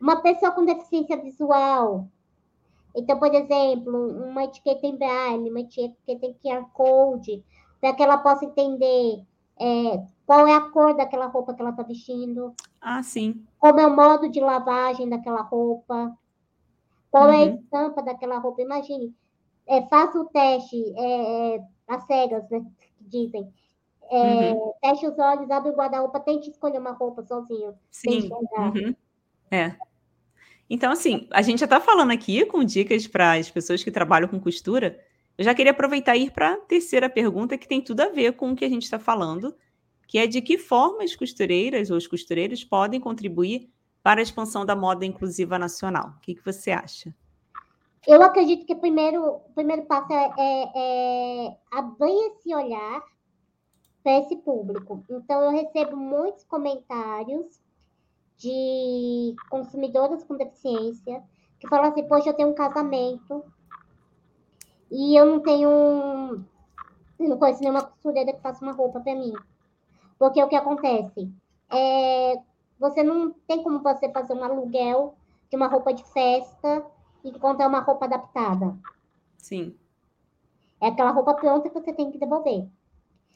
Uma pessoa com deficiência visual. Então, por exemplo, uma etiqueta em braille, uma etiqueta em QR Code, para que ela possa entender é, qual é a cor daquela roupa que ela está vestindo. Ah, sim. Como é o modo de lavagem daquela roupa. Qual uhum. é a uhum. estampa daquela roupa? Imagine, é, faça o teste é, às é, cegas, né? Dizem. É, uhum. Feche os olhos, abre o guarda-roupa, tente escolher uma roupa sozinho. Sim. Uhum. É. Então, assim, a gente já está falando aqui com dicas para as pessoas que trabalham com costura. Eu já queria aproveitar e ir para a terceira pergunta, que tem tudo a ver com o que a gente está falando, que é de que forma as costureiras ou os costureiros podem contribuir para a expansão da moda inclusiva nacional. O que, que você acha? Eu acredito que o primeiro, o primeiro passo é, é, é abrir esse olhar para esse público. Então, eu recebo muitos comentários de consumidoras com deficiência que falam assim: Poxa, eu tenho um casamento e eu não tenho. Eu não conheço nenhuma costureira que faça uma roupa para mim. Porque o que acontece? É, você não tem como você fazer um aluguel de uma roupa de festa e encontrar uma roupa adaptada. Sim. É aquela roupa pronta que você tem que devolver.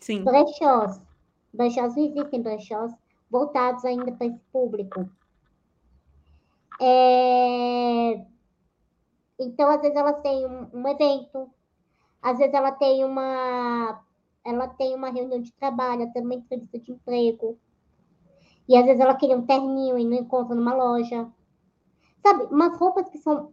Sim. Brechós. Brechós não existem brechós voltados ainda para esse público. É... Então, às vezes, elas têm um, um evento, às vezes ela tem uma ela tem uma reunião de trabalho, tem uma entrevista de emprego. E às vezes ela queria um terninho e não encontra numa loja. Sabe, umas roupas que são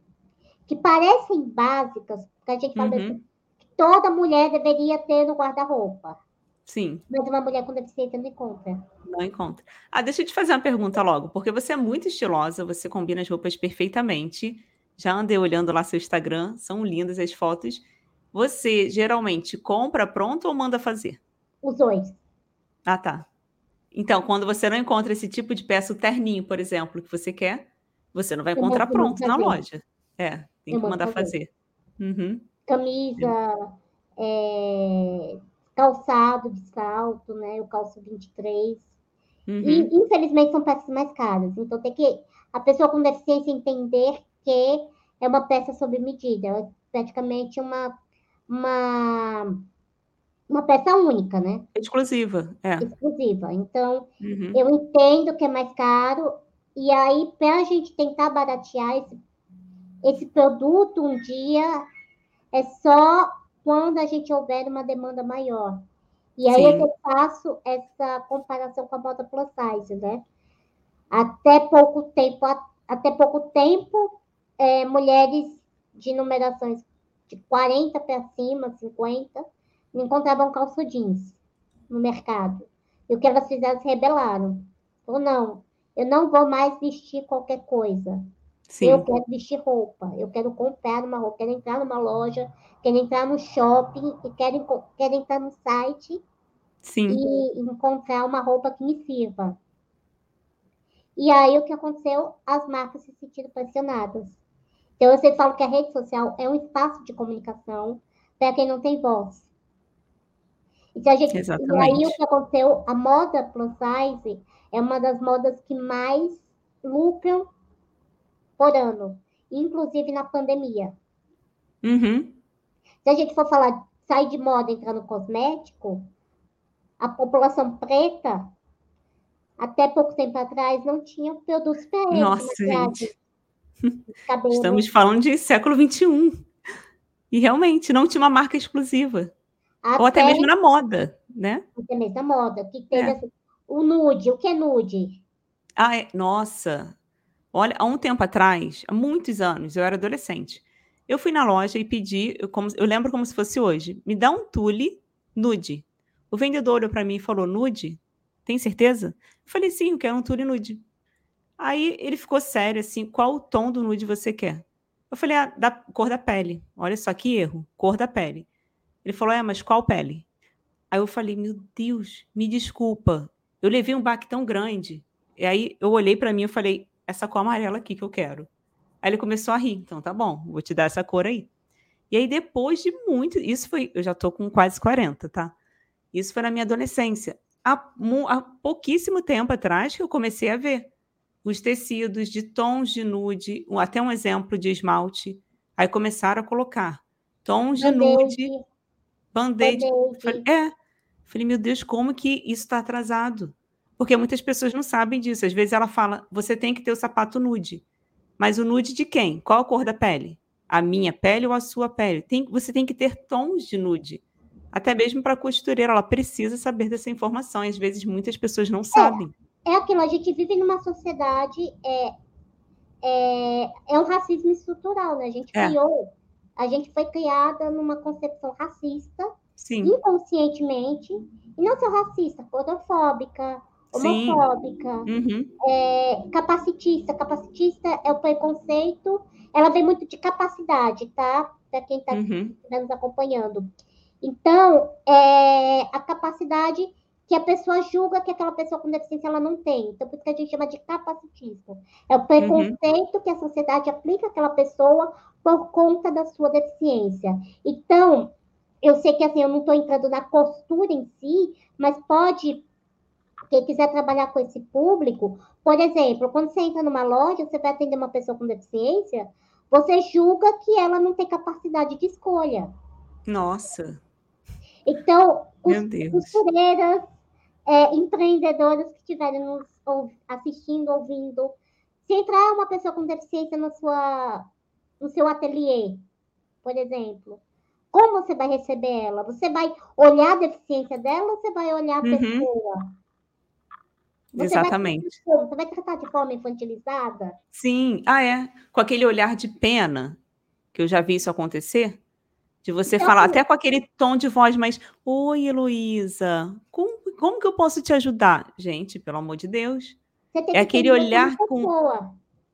que parecem básicas, que a gente fala uhum. assim, que toda mulher deveria ter no guarda-roupa. Sim. Mas uma mulher com deficiência não encontra. Não encontra. Ah, deixa eu te fazer uma pergunta logo, porque você é muito estilosa, você combina as roupas perfeitamente. Já andei olhando lá seu Instagram, são lindas as fotos. Você geralmente compra pronto ou manda fazer? Os dois. Ah, tá. Então, quando você não encontra esse tipo de peça, o terninho, por exemplo, que você quer, você não vai encontrar pronto na loja. É, tem Eu que mandar fazer. fazer. Uhum. Camisa, é, calçado de salto, né? O calço 23. Uhum. E, infelizmente, são peças mais caras. Então, tem que a pessoa com deficiência entender que é uma peça sob medida. É praticamente uma uma, uma peça única, né? Exclusiva, é. Exclusiva. Então, uhum. eu entendo que é mais caro, e aí, para a gente tentar baratear esse, esse produto um dia, é só quando a gente houver uma demanda maior. E aí Sim. eu faço essa comparação com a moda plus size, né? Até pouco tempo, até pouco tempo, é, mulheres de numerações de 40 para cima, 50, não encontravam calça jeans no mercado. E o que elas fizeram se rebelaram. Ou não, eu não vou mais vestir qualquer coisa. Sim. Eu quero vestir roupa, eu quero comprar uma roupa, quero entrar numa loja, quero entrar no shopping, e quero, quero entrar no site Sim. e encontrar uma roupa que me sirva. E aí o que aconteceu? As marcas se sentiram pressionadas. Então eu sempre falo que a rede social é um espaço de comunicação para quem não tem voz. Então, a gente, Exatamente. e aí o que aconteceu? A moda plus size é uma das modas que mais lucram por ano, inclusive na pandemia. Uhum. Se a gente for falar, sair de moda entrar no cosmético, a população preta, até pouco tempo atrás, não tinha produtos para. Nossa, gente. Estamos falando de século XXI. E realmente, não tinha uma marca exclusiva. Até, Ou até mesmo na moda, né? Até mesmo na moda. Que teve é. assim, o nude. O que é nude? Ah, é, nossa. Olha, há um tempo atrás, há muitos anos, eu era adolescente. Eu fui na loja e pedi, eu, como, eu lembro como se fosse hoje, me dá um tule nude. O vendedor olhou para mim e falou: nude? Tem certeza? Eu falei: sim, eu quero um tule nude. Aí ele ficou sério assim: qual o tom do nude você quer? Eu falei: ah, da cor da pele. Olha só que erro, cor da pele. Ele falou: é, mas qual pele? Aí eu falei: meu Deus, me desculpa. Eu levei um baque tão grande. E aí eu olhei para mim e falei: essa cor amarela aqui que eu quero. Aí ele começou a rir. Então, tá bom, vou te dar essa cor aí. E aí, depois de muito. Isso foi. Eu já tô com quase 40, tá? Isso foi na minha adolescência. Há, há pouquíssimo tempo atrás que eu comecei a ver os tecidos de tons de nude, até um exemplo de esmalte. Aí começaram a colocar tons de nude, band-aid. É. Falei, meu Deus, como que isso está atrasado? Porque muitas pessoas não sabem disso. Às vezes ela fala, você tem que ter o sapato nude. Mas o nude de quem? Qual a cor da pele? A minha pele ou a sua pele? Tem, você tem que ter tons de nude. Até mesmo para a costureira, ela precisa saber dessa informação. E às vezes muitas pessoas não sabem. É, aquilo, a gente vive numa sociedade, é, é, é um racismo estrutural, né? A gente é. criou, a gente foi criada numa concepção racista, Sim. inconscientemente, e não só racista, gordofóbica, homofóbica, uhum. é, capacitista. Capacitista é o preconceito, ela vem muito de capacidade, tá? Para quem está uhum. nos acompanhando. Então, é a capacidade que a pessoa julga que aquela pessoa com deficiência ela não tem. Então, por isso que a gente chama de capacitismo. É o preconceito uhum. que a sociedade aplica àquela pessoa por conta da sua deficiência. Então, eu sei que assim, eu não estou entrando na costura em si, mas pode quem quiser trabalhar com esse público, por exemplo, quando você entra numa loja, você vai atender uma pessoa com deficiência, você julga que ela não tem capacidade de escolha. Nossa. Então, costureiras, é, empreendedoras que estiverem nos assistindo, ouvindo, se entrar uma pessoa com deficiência no, sua, no seu ateliê, por exemplo, como você vai receber ela? Você vai olhar a deficiência dela ou você vai olhar a uhum. pessoa? Você Exatamente. Vai, você vai tratar de forma infantilizada? Sim. Ah, é. Com aquele olhar de pena, que eu já vi isso acontecer, de você então, falar até com aquele tom de voz mais, oi, Heloísa, como, como que eu posso te ajudar? Gente, pelo amor de Deus. É aquele olhar com.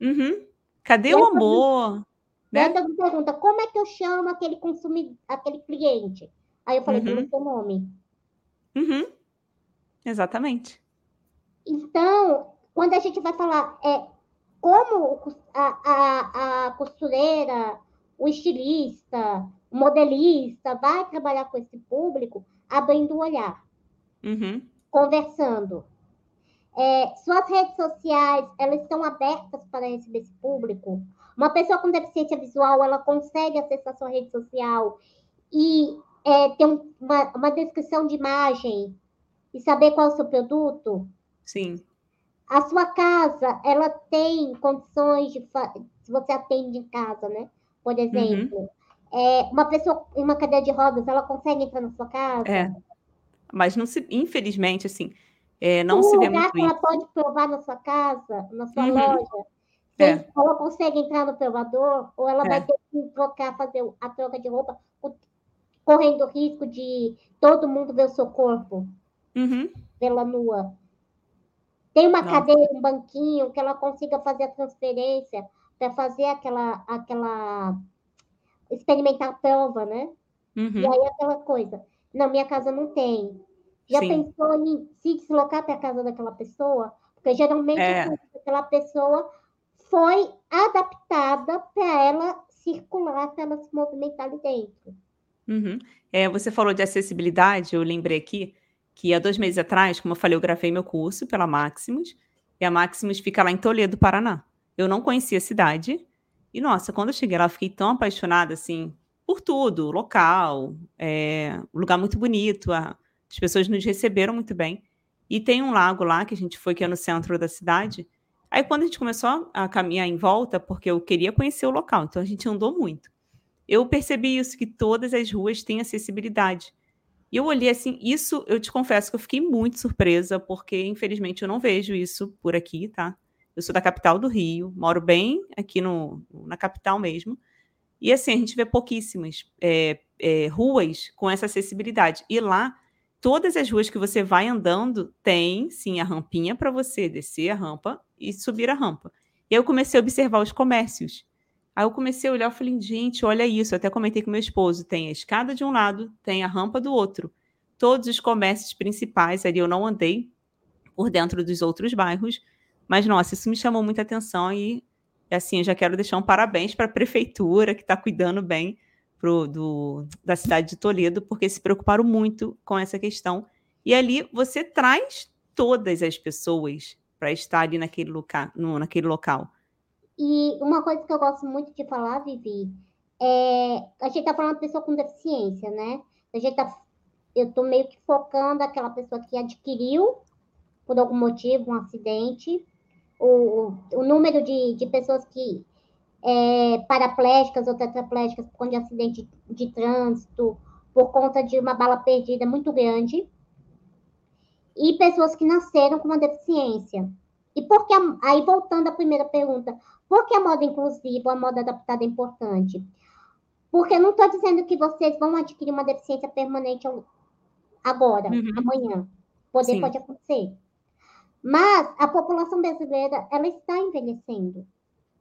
Uhum. Cadê e o amor? Né? Me pergunta, como é que eu chamo aquele consumidor, aquele cliente? Aí eu falei, uhum. pelo seu nome. Uhum. Exatamente. Então, quando a gente vai falar é, como a, a, a costureira, o estilista, o modelista vai trabalhar com esse público, abrindo o olhar, uhum. conversando. É, suas redes sociais, elas estão abertas para receber esse público? Uma pessoa com deficiência visual, ela consegue acessar sua rede social e é, ter uma, uma descrição de imagem e saber qual é o seu produto? Sim. A sua casa, ela tem condições de. Se você atende em casa, né? Por uhum. exemplo, uhum. É, uma pessoa em uma cadeira de rodas, ela consegue entrar na sua casa? É. Mas não se, infelizmente, assim, é, não um se vê muito que ela pode provar na sua casa, na sua uhum. loja, é. ela consegue entrar no provador, ou ela é. vai ter que trocar, fazer a troca de roupa, correndo o risco de todo mundo ver o seu corpo uhum. pela nua. Tem uma cadeira, um banquinho, que ela consiga fazer a transferência para fazer aquela, aquela experimentar a prova, né? Uhum. E aí aquela coisa. Não, minha casa não tem. Já Sim. pensou em se deslocar para a casa daquela pessoa? Porque geralmente é. aquela pessoa foi adaptada para ela circular, para ela se movimentar ali dentro. Uhum. É, você falou de acessibilidade, eu lembrei aqui que há dois meses atrás, como eu falei, eu gravei meu curso pela Maximus, e a Maximus fica lá em Toledo, Paraná. Eu não conhecia a cidade, e nossa, quando eu cheguei lá, eu fiquei tão apaixonada, assim, por tudo, local, é, um lugar muito bonito, a, as pessoas nos receberam muito bem. E tem um lago lá que a gente foi, que é no centro da cidade. Aí, quando a gente começou a caminhar em volta, porque eu queria conhecer o local, então a gente andou muito. Eu percebi isso, que todas as ruas têm acessibilidade. E eu olhei assim, isso eu te confesso que eu fiquei muito surpresa, porque infelizmente eu não vejo isso por aqui, tá? Eu sou da capital do Rio, moro bem aqui no, na capital mesmo. E assim, a gente vê pouquíssimas é, é, ruas com essa acessibilidade. E lá, todas as ruas que você vai andando, tem sim a rampinha para você descer a rampa e subir a rampa. E aí eu comecei a observar os comércios. Aí eu comecei a olhar e falei, gente, olha isso. Eu até comentei com meu esposo: tem a escada de um lado, tem a rampa do outro. Todos os comércios principais ali eu não andei por dentro dos outros bairros, mas nossa, isso me chamou muita atenção e assim, eu já quero deixar um parabéns para a prefeitura que está cuidando bem pro, do, da cidade de Toledo, porque se preocuparam muito com essa questão. E ali você traz todas as pessoas para estar ali naquele, local, no, naquele local. E uma coisa que eu gosto muito de falar, Vivi, é a gente está falando de pessoa com deficiência, né? A gente tá, eu estou meio que focando aquela pessoa que adquiriu, por algum motivo, um acidente, o, o número de, de pessoas que é, paraplégicas ou tetraplégicas por conta de acidente de trânsito, por conta de uma bala perdida muito grande, e pessoas que nasceram com uma deficiência. E por que, aí voltando à primeira pergunta, por que a moda inclusiva, a moda adaptada é importante? Porque eu não estou dizendo que vocês vão adquirir uma deficiência permanente agora, uhum. amanhã. Poder Sim. pode acontecer. Mas a população brasileira, ela está envelhecendo.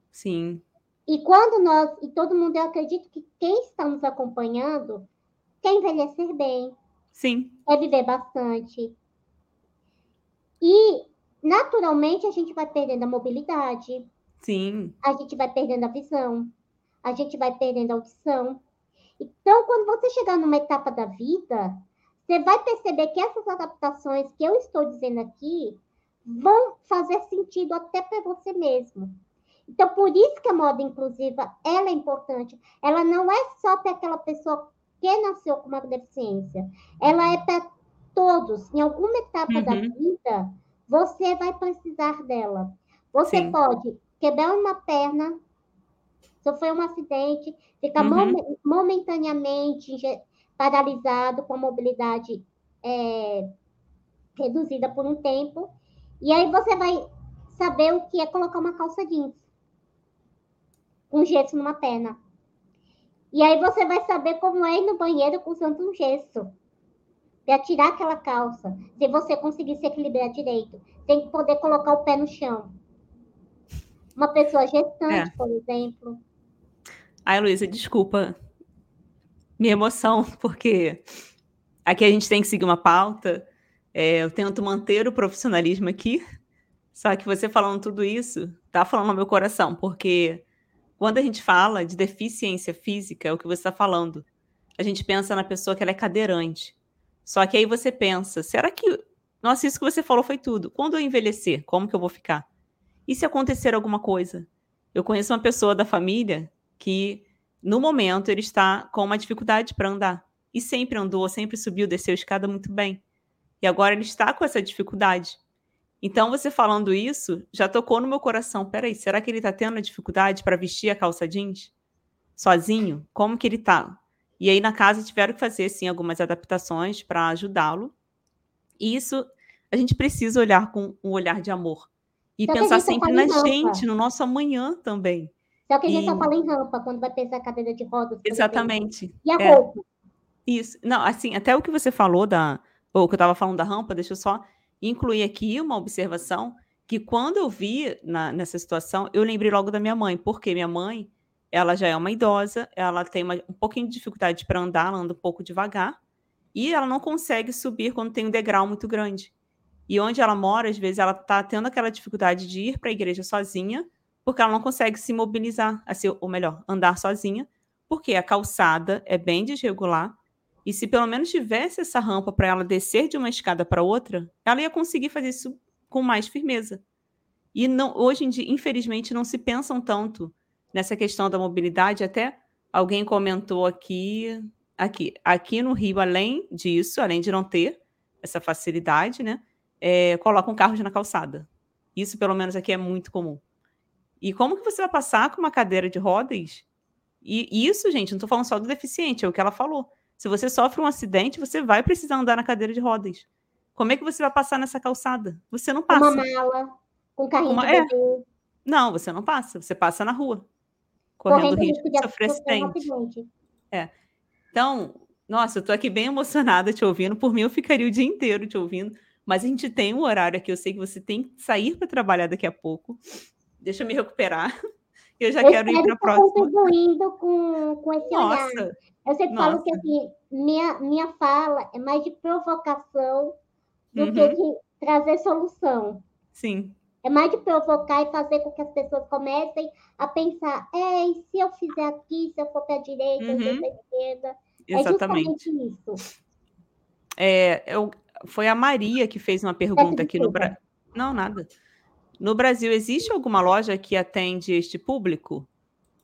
Sim. E quando nós, e todo mundo, eu acredito que quem está nos acompanhando quer envelhecer bem. Sim. Quer viver bastante. E, naturalmente, a gente vai perdendo a mobilidade. Sim. A gente vai perdendo a visão. A gente vai perdendo a audição. Então, quando você chegar numa etapa da vida, você vai perceber que essas adaptações que eu estou dizendo aqui vão fazer sentido até para você mesmo. Então, por isso que a moda inclusiva ela é importante. Ela não é só para aquela pessoa que nasceu com uma deficiência. Ela é para todos. Em alguma etapa uhum. da vida, você vai precisar dela. Você Sim. pode quebrar uma perna, sofrer um acidente, ficar uhum. momentaneamente paralisado com a mobilidade é, reduzida por um tempo e aí você vai saber o que é colocar uma calça jeans com gesso numa perna. E aí você vai saber como é ir no banheiro usando um gesso. Para tirar aquela calça. Se você conseguir se equilibrar direito. Tem que poder colocar o pé no chão. Uma pessoa gestante, é. por exemplo. Ai, Luísa, desculpa. Minha emoção, porque aqui a gente tem que seguir uma pauta é, eu tento manter o profissionalismo aqui, só que você falando tudo isso, tá falando no meu coração, porque quando a gente fala de deficiência física, é o que você está falando. A gente pensa na pessoa que ela é cadeirante. Só que aí você pensa, será que. Nossa, isso que você falou foi tudo. Quando eu envelhecer, como que eu vou ficar? E se acontecer alguma coisa? Eu conheço uma pessoa da família que, no momento, ele está com uma dificuldade para andar. E sempre andou, sempre subiu, desceu a escada muito bem. E agora ele está com essa dificuldade. Então, você falando isso, já tocou no meu coração. Peraí, será que ele está tendo dificuldade para vestir a calça jeans? sozinho, como que ele tá. E aí na casa tiveram que fazer sim algumas adaptações para ajudá-lo. E isso a gente precisa olhar com um olhar de amor e Só pensar sempre na gente, no nosso amanhã também. Só que a gente e... só fala em rampa quando vai pensar cadeira de rodas. Exatamente. E a é. roupa? Isso. Não, assim, até o que você falou da. Ou que eu estava falando da rampa, deixa eu só incluir aqui uma observação que quando eu vi na, nessa situação, eu lembrei logo da minha mãe, porque minha mãe, ela já é uma idosa, ela tem uma, um pouquinho de dificuldade para andar, ela anda um pouco devagar, e ela não consegue subir quando tem um degrau muito grande. E onde ela mora, às vezes, ela está tendo aquela dificuldade de ir para a igreja sozinha, porque ela não consegue se mobilizar, assim, ou melhor, andar sozinha, porque a calçada é bem desregular e se pelo menos tivesse essa rampa para ela descer de uma escada para outra, ela ia conseguir fazer isso com mais firmeza. E não, hoje em dia, infelizmente, não se pensam tanto nessa questão da mobilidade. Até alguém comentou aqui, aqui, aqui no Rio, além disso, além de não ter essa facilidade, né, é, colocam carros na calçada. Isso, pelo menos, aqui é muito comum. E como que você vai passar com uma cadeira de rodas? E isso, gente, não estou falando só do deficiente, é o que ela falou. Se você sofre um acidente, você vai precisar andar na cadeira de rodas. Como é que você vai passar nessa calçada? Você não passa. Uma mala, com carrinho Uma... de é. Não, você não passa. Você passa na rua. Correndo, correndo risco de sofrer acidente. É. Então, nossa, eu tô aqui bem emocionada te ouvindo. Por mim, eu ficaria o dia inteiro te ouvindo. Mas a gente tem um horário aqui. Eu sei que você tem que sair para trabalhar daqui a pouco. Deixa eu me recuperar. Eu já eu quero ir para a próxima. contribuindo com, com esse Nossa. olhar. Eu sempre Nossa. falo que assim, minha, minha fala é mais de provocação do uhum. que de trazer solução. Sim. É mais de provocar e fazer com que as pessoas comecem a pensar: é, e se eu fizer aqui, se eu for para a direita, uhum. se eu for para a esquerda? Exatamente. É justamente isso. É, eu, foi a Maria que fez uma pergunta aqui no Brasil. Não, nada. No Brasil, existe alguma loja que atende este público?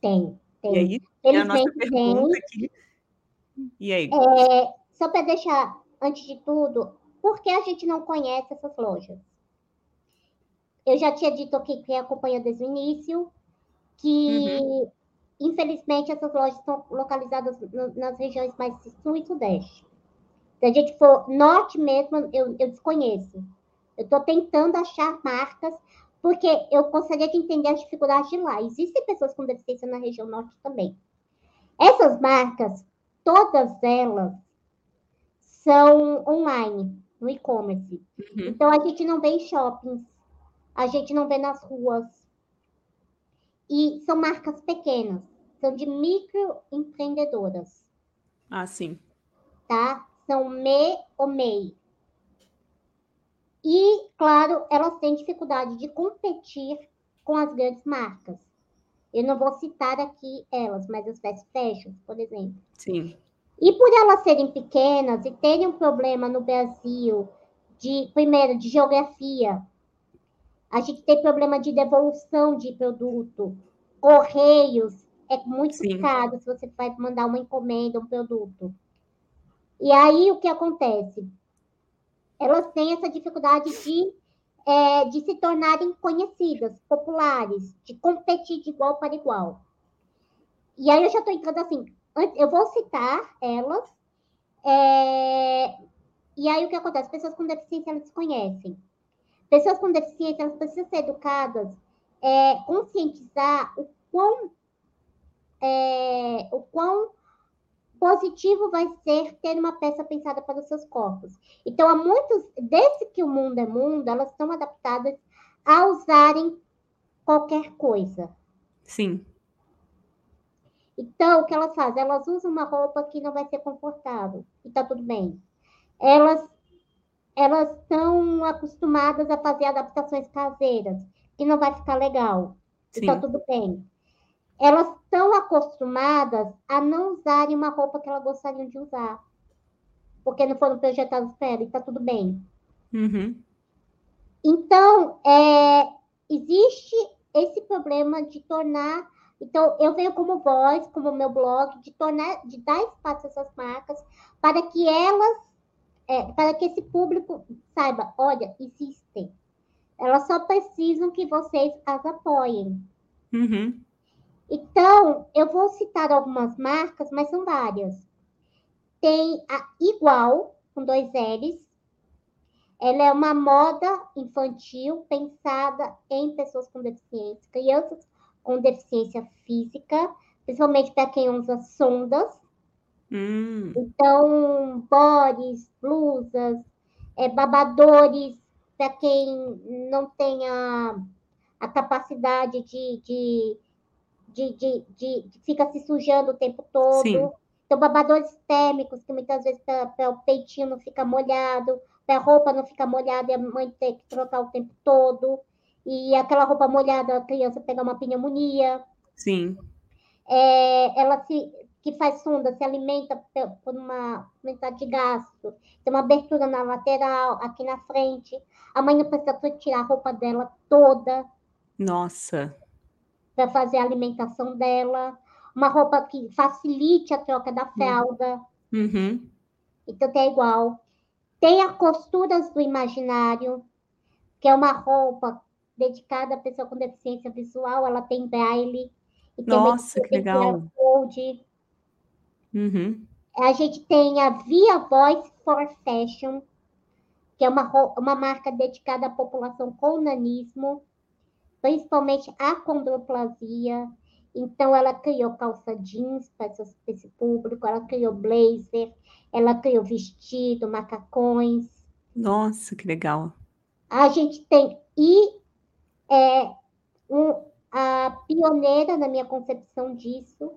Tem, tem. E aí, é a nossa pergunta aqui. E aí? É, só para deixar, antes de tudo, por que a gente não conhece essas lojas? Eu já tinha dito aqui que acompanha desde o início, que uhum. infelizmente essas lojas estão localizadas nas regiões mais sul e sudeste. Se a gente for norte mesmo, eu, eu desconheço. Eu estou tentando achar marcas, porque eu gostaria de entender as dificuldades de lá. Existem pessoas com deficiência na região norte também. Essas marcas todas elas são online, no e-commerce. Uhum. Então, a gente não vê em shoppings, a gente não vê nas ruas. E são marcas pequenas, são de microempreendedoras. Ah, sim. Tá? São me ou MEI. E, claro, elas têm dificuldade de competir com as grandes marcas. Eu não vou citar aqui elas, mas as fast fashions, por exemplo. Sim. E por elas serem pequenas e terem um problema no Brasil de, primeiro, de geografia, a gente tem problema de devolução de produto, correios, é muito Sim. caro se você vai mandar uma encomenda, um produto. E aí o que acontece? Elas têm essa dificuldade de é, de se tornarem conhecidas, populares, de competir de igual para igual. E aí eu já estou entrando assim, eu vou citar elas, é, e aí o que acontece? Pessoas com deficiência, elas se conhecem. Pessoas com deficiência, elas precisam ser educadas, é, conscientizar o quão, é, o quão positivo vai ser ter uma peça pensada para os seus corpos. Então, há muitos, desde que o mundo é mundo, elas estão adaptadas a usarem qualquer coisa. Sim. Então, o que elas fazem? Elas usam uma roupa que não vai ser confortável, e tá tudo bem. Elas elas estão acostumadas a fazer adaptações caseiras, que não vai ficar legal, Sim. e tá tudo bem elas estão acostumadas a não usarem uma roupa que elas gostariam de usar. Porque não foram projetadas para ela, e está tudo bem. Uhum. Então, é, existe esse problema de tornar. Então, eu venho como voz, como meu blog, de tornar, de dar espaço a essas marcas para que elas, é, para que esse público saiba, olha, existem. Elas só precisam que vocês as apoiem. Uhum. Então, eu vou citar algumas marcas, mas são várias. Tem a Igual, com dois L's. Ela é uma moda infantil pensada em pessoas com deficiência, crianças com deficiência física, principalmente para quem usa sondas. Hum. Então, bores, blusas, é, babadores, para quem não tem a, a capacidade de, de, de, de, de, de fica se sujando o tempo todo. Sim. Então, babadores térmicos, que muitas vezes para o peitinho não fica molhado, para a roupa não ficar molhada e a mãe tem que trocar o tempo todo. E aquela roupa molhada, a criança pega uma pneumonia. Sim. É, ela se que faz sonda, se alimenta por uma quantidade de gasto. Tem uma abertura na lateral, aqui na frente. A mãe não precisa tirar a roupa dela toda. Nossa. Para fazer a alimentação dela uma roupa que facilite a troca da fralda. Uhum. Então tem igual. Tem a costuras do imaginário, que é uma roupa dedicada à pessoa com deficiência visual, ela tem braille. E Nossa, que legal. Code. Uhum. A gente tem a Via Voice for Fashion, que é uma, uma marca dedicada à população com nanismo, principalmente à condroplasia. Então, ela criou calça jeans para esse público, ela criou blazer, ela criou vestido, macacões. Nossa, que legal. A gente tem, e é, um, a pioneira na minha concepção disso,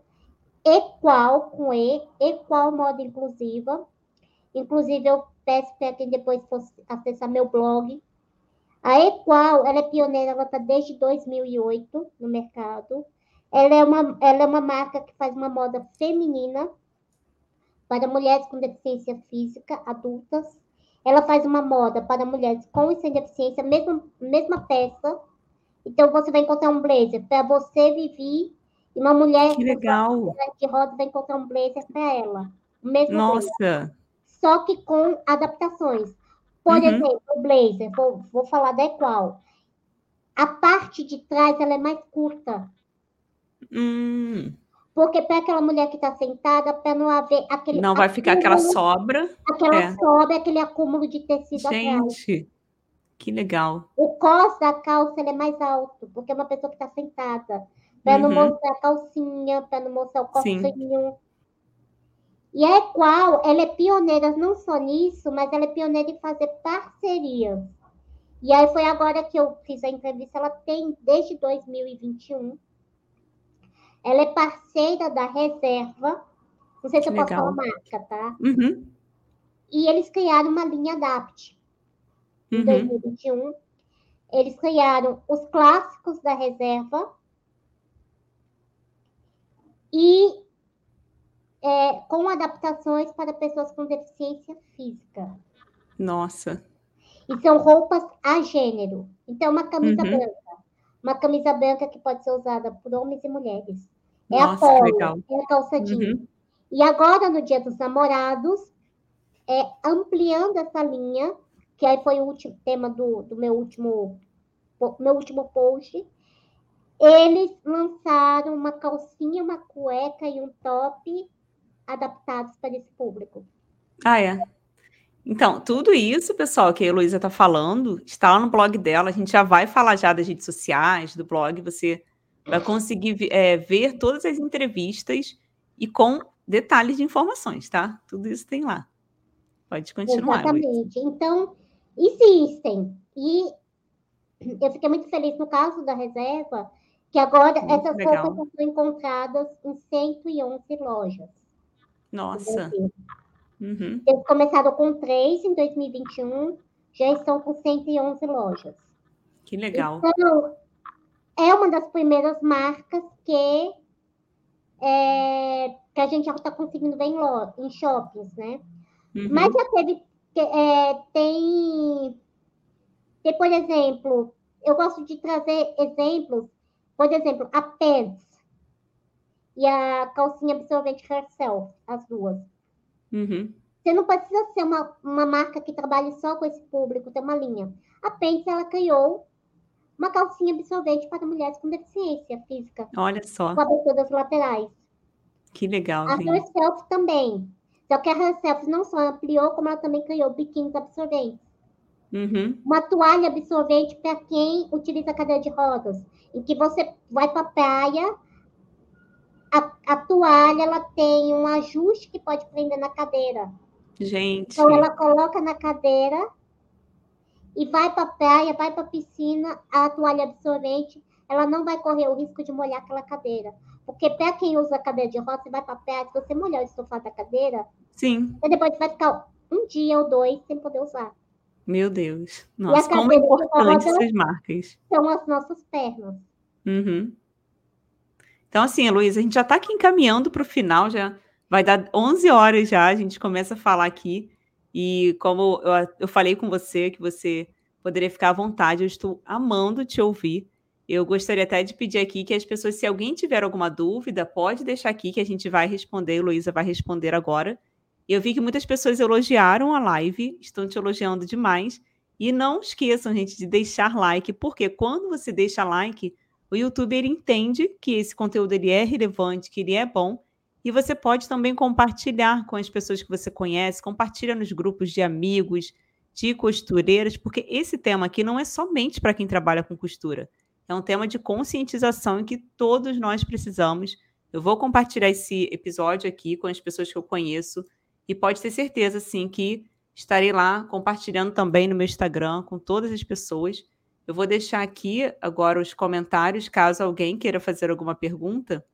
Equal, com E, Equal Moda Inclusiva. Inclusive, eu peço para quem depois fosse acessar meu blog. A Equal, ela é pioneira, ela está desde 2008 no mercado. Ela é, uma, ela é uma marca que faz uma moda feminina para mulheres com deficiência física, adultas. Ela faz uma moda para mulheres com e sem deficiência, mesma, mesma peça. Então, você vai encontrar um blazer para você, Vivi, e uma mulher que legal. de roda vai encontrar um blazer para ela. Mesmo Nossa! Blazer, só que com adaptações. Por uhum. exemplo, o blazer, vou, vou falar da qual. A parte de trás ela é mais curta. Hum. Porque para aquela mulher que está sentada, para não haver aquele. Não vai ficar aquela sobra. Aquela é. sobra, aquele acúmulo de tecido Gente, atrás. que legal. O cos da calça é mais alto, porque é uma pessoa que está sentada. Para uhum. não mostrar a calcinha, para não mostrar o costinho. E a Equal, ela é pioneira não só nisso, mas ela é pioneira em fazer parcerias. E aí foi agora que eu fiz a entrevista, ela tem desde 2021 ela é parceira da Reserva. Não sei se eu posso falar marca, tá? Uhum. E eles criaram uma linha DAPT em uhum. 2021. Eles criaram os clássicos da Reserva e é, com adaptações para pessoas com deficiência física. Nossa. E são roupas a gênero. Então, uma camisa uhum. branca. Uma camisa branca que pode ser usada por homens e mulheres. É Nossa, a polo, é a calça jeans. Uhum. E agora, no Dia dos Namorados, é, ampliando essa linha, que aí foi o último tema do, do meu último meu último post, eles lançaram uma calcinha, uma cueca e um top adaptados para esse público. Ah, é? Então, tudo isso, pessoal, que a Heloísa está falando, está lá no blog dela. A gente já vai falar já das redes sociais, do blog. Você vai conseguir é, ver todas as entrevistas e com detalhes de informações, tá? Tudo isso tem lá. Pode continuar. Exatamente. Então, existem. E eu fiquei muito feliz no caso da reserva, que agora muito essas legal. roupas são encontradas em 111 lojas. Nossa. Uhum. Eles começaram com três em 2021, já estão com 111 lojas. Que legal. Então, é uma das primeiras marcas que, é, que a gente já está conseguindo ver em, lo, em shoppings, né? Uhum. Mas já teve. É, tem, tem, por exemplo, eu gosto de trazer exemplos, por exemplo, a Pants e a calcinha absorvente Herself, as duas. Uhum. Você não precisa ser uma, uma marca que trabalhe só com esse público, tem uma linha. A Pence, ela criou uma calcinha absorvente para mulheres com deficiência física. Olha só. Com aberturas laterais. Que legal, a. A também. Só que a Herself não só ampliou, como ela também criou biquínis absorventes. Uhum. Uma toalha absorvente para quem utiliza cadeira de rodas, em que você vai para a praia, a, a toalha ela tem um ajuste que pode prender na cadeira. Gente. Então ela coloca na cadeira e vai para a praia, vai para a piscina, a toalha absorvente, ela não vai correr o risco de molhar aquela cadeira. Porque para quem usa cadeira de rodas, você vai para a praia, se você molhar o estofado da cadeira, Sim. você depois vai ficar um dia ou dois sem poder usar. Meu Deus. Nossa, como é importante essas marcas. São as nossas pernas. Uhum. Então, assim, Luísa, a gente já está aqui encaminhando para o final, já vai dar 11 horas já, a gente começa a falar aqui. E como eu, eu falei com você, que você poderia ficar à vontade, eu estou amando te ouvir. Eu gostaria até de pedir aqui que as pessoas, se alguém tiver alguma dúvida, pode deixar aqui que a gente vai responder. Luísa vai responder agora. Eu vi que muitas pessoas elogiaram a live, estão te elogiando demais. E não esqueçam, gente, de deixar like, porque quando você deixa like, o YouTube ele entende que esse conteúdo ele é relevante, que ele é bom, e você pode também compartilhar com as pessoas que você conhece, compartilha nos grupos de amigos, de costureiras, porque esse tema aqui não é somente para quem trabalha com costura. É um tema de conscientização em que todos nós precisamos. Eu vou compartilhar esse episódio aqui com as pessoas que eu conheço e pode ter certeza, sim, que estarei lá compartilhando também no meu Instagram com todas as pessoas. Eu vou deixar aqui agora os comentários, caso alguém queira fazer alguma pergunta.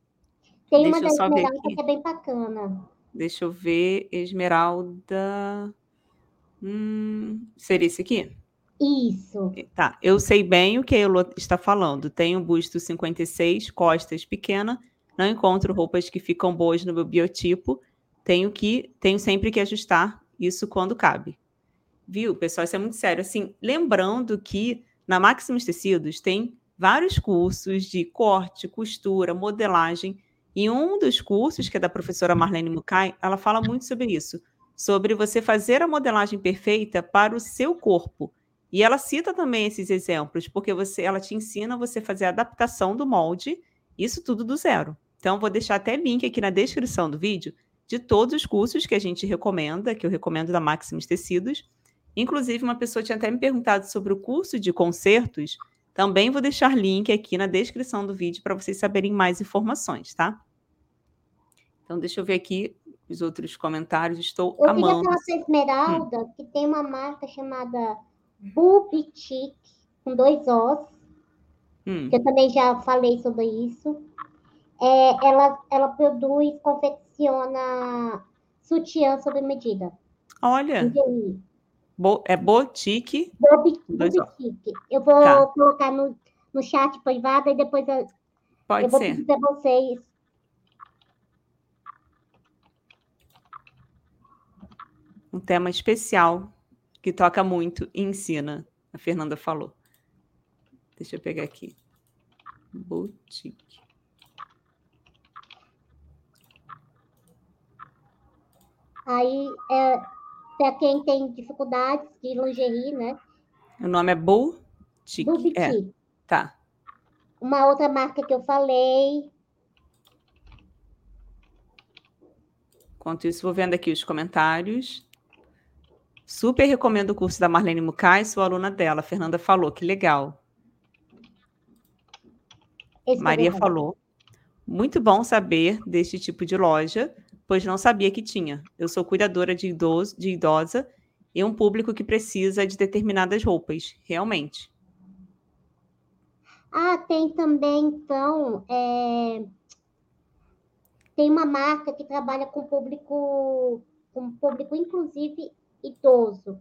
Tem Deixa uma da Esmeralda que é bem bacana. Deixa eu ver, Esmeralda. Hum, seria esse aqui? Isso. Tá, eu sei bem o que a Elo está falando. Tenho busto 56, costas pequena, não encontro roupas que ficam boas no meu biotipo. Tenho que, tenho sempre que ajustar isso quando cabe. Viu, pessoal? Isso é muito sério. Assim, lembrando que na Maximus Tecidos tem vários cursos de corte, costura, modelagem. E um dos cursos, que é da professora Marlene Mukai, ela fala muito sobre isso, sobre você fazer a modelagem perfeita para o seu corpo. E ela cita também esses exemplos, porque você, ela te ensina você fazer a adaptação do molde, isso tudo do zero. Então, vou deixar até link aqui na descrição do vídeo de todos os cursos que a gente recomenda, que eu recomendo da Maximus Tecidos. Inclusive, uma pessoa tinha até me perguntado sobre o curso de concertos. Também vou deixar link aqui na descrição do vídeo para vocês saberem mais informações, tá? Então, deixa eu ver aqui os outros comentários. Estou eu amando. Eu queria falar Esmeralda, hum. que tem uma marca chamada Bubitic, com dois Os, hum. que eu também já falei sobre isso. É, ela, ela produz, confecciona sutiã sob medida. Olha. Bo, é Botique. Bobitique. Eu vou tá. colocar no, no chat privado e depois eu, Pode eu vou ser. pedir para vocês. Um tema especial que toca muito e ensina, a Fernanda falou. Deixa eu pegar aqui. Boutique. Aí, é, para quem tem dificuldades de lingerie, né? O nome é Boutique. Boutique. É. Tá. Uma outra marca que eu falei. Enquanto isso, vou vendo aqui os comentários. Super recomendo o curso da Marlene Mukai, sou aluna dela. A Fernanda falou, que legal. Esse Maria falou. Muito bom saber deste tipo de loja, pois não sabia que tinha. Eu sou cuidadora de, idoso, de idosa e um público que precisa de determinadas roupas, realmente. Ah, tem também, então, é... tem uma marca que trabalha com público, com público inclusive idoso.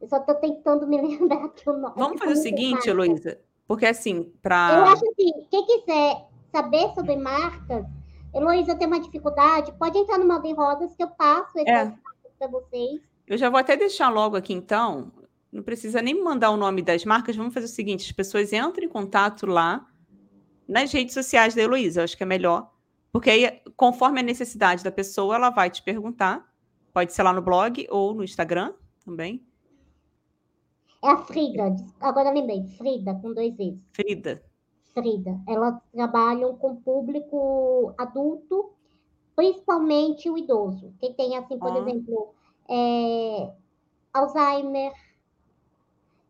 Eu só estou tentando me lembrar aqui o nome. Vamos fazer o seguinte, Heloísa, porque assim, para. Eu acho assim, quem quiser saber sobre marcas, Heloísa tem uma dificuldade, pode entrar no Moda em Rodas que eu passo esse é. para vocês. Eu já vou até deixar logo aqui, então. Não precisa nem mandar o nome das marcas. Vamos fazer o seguinte: as pessoas entram em contato lá nas redes sociais da Heloísa. Acho que é melhor. Porque aí, conforme a necessidade da pessoa, ela vai te perguntar Pode ser lá no blog ou no Instagram também. É a Frida, agora lembrei, Frida, com dois Es. Frida. Frida. Elas trabalham com público adulto, principalmente o idoso. Quem tem, assim, por ah. exemplo, é, Alzheimer,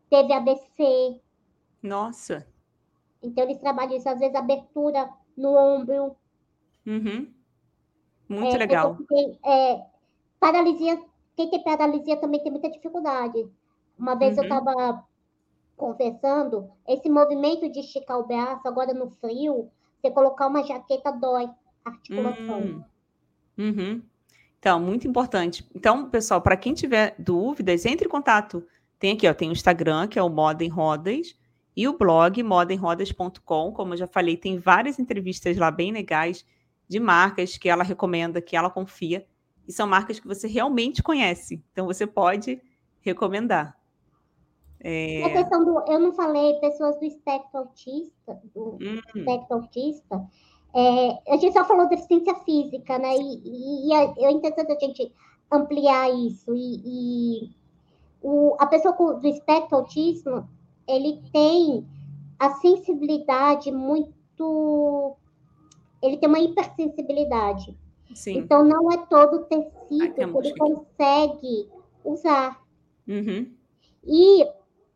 teve ABC. Nossa. Então, eles trabalham isso, às vezes, abertura no ombro. Uhum. Muito é, legal. Tem, é, paralisia, quem tem paralisia também tem muita dificuldade. Uma vez uhum. eu estava conversando, esse movimento de esticar o braço, agora no frio, você colocar uma jaqueta dói a articulação. Uhum. Uhum. Então, muito importante. Então, pessoal, para quem tiver dúvidas, entre em contato. Tem aqui, ó, tem o Instagram, que é o Moda em Rodas, e o blog modaemrodas.com. Como eu já falei, tem várias entrevistas lá bem legais de marcas que ela recomenda, que ela confia, e são marcas que você realmente conhece. Então, você pode recomendar. É... A questão do. Eu não falei pessoas do espectro autista, do hum. espectro autista. É, a gente só falou deficiência física, né? E, e, e é interessante a gente ampliar isso. E, e o, a pessoa com, do espectro autismo, ele tem a sensibilidade muito. Ele tem uma hipersensibilidade. Sim. Então, não é todo tecido que ele consegue usar. Uhum. E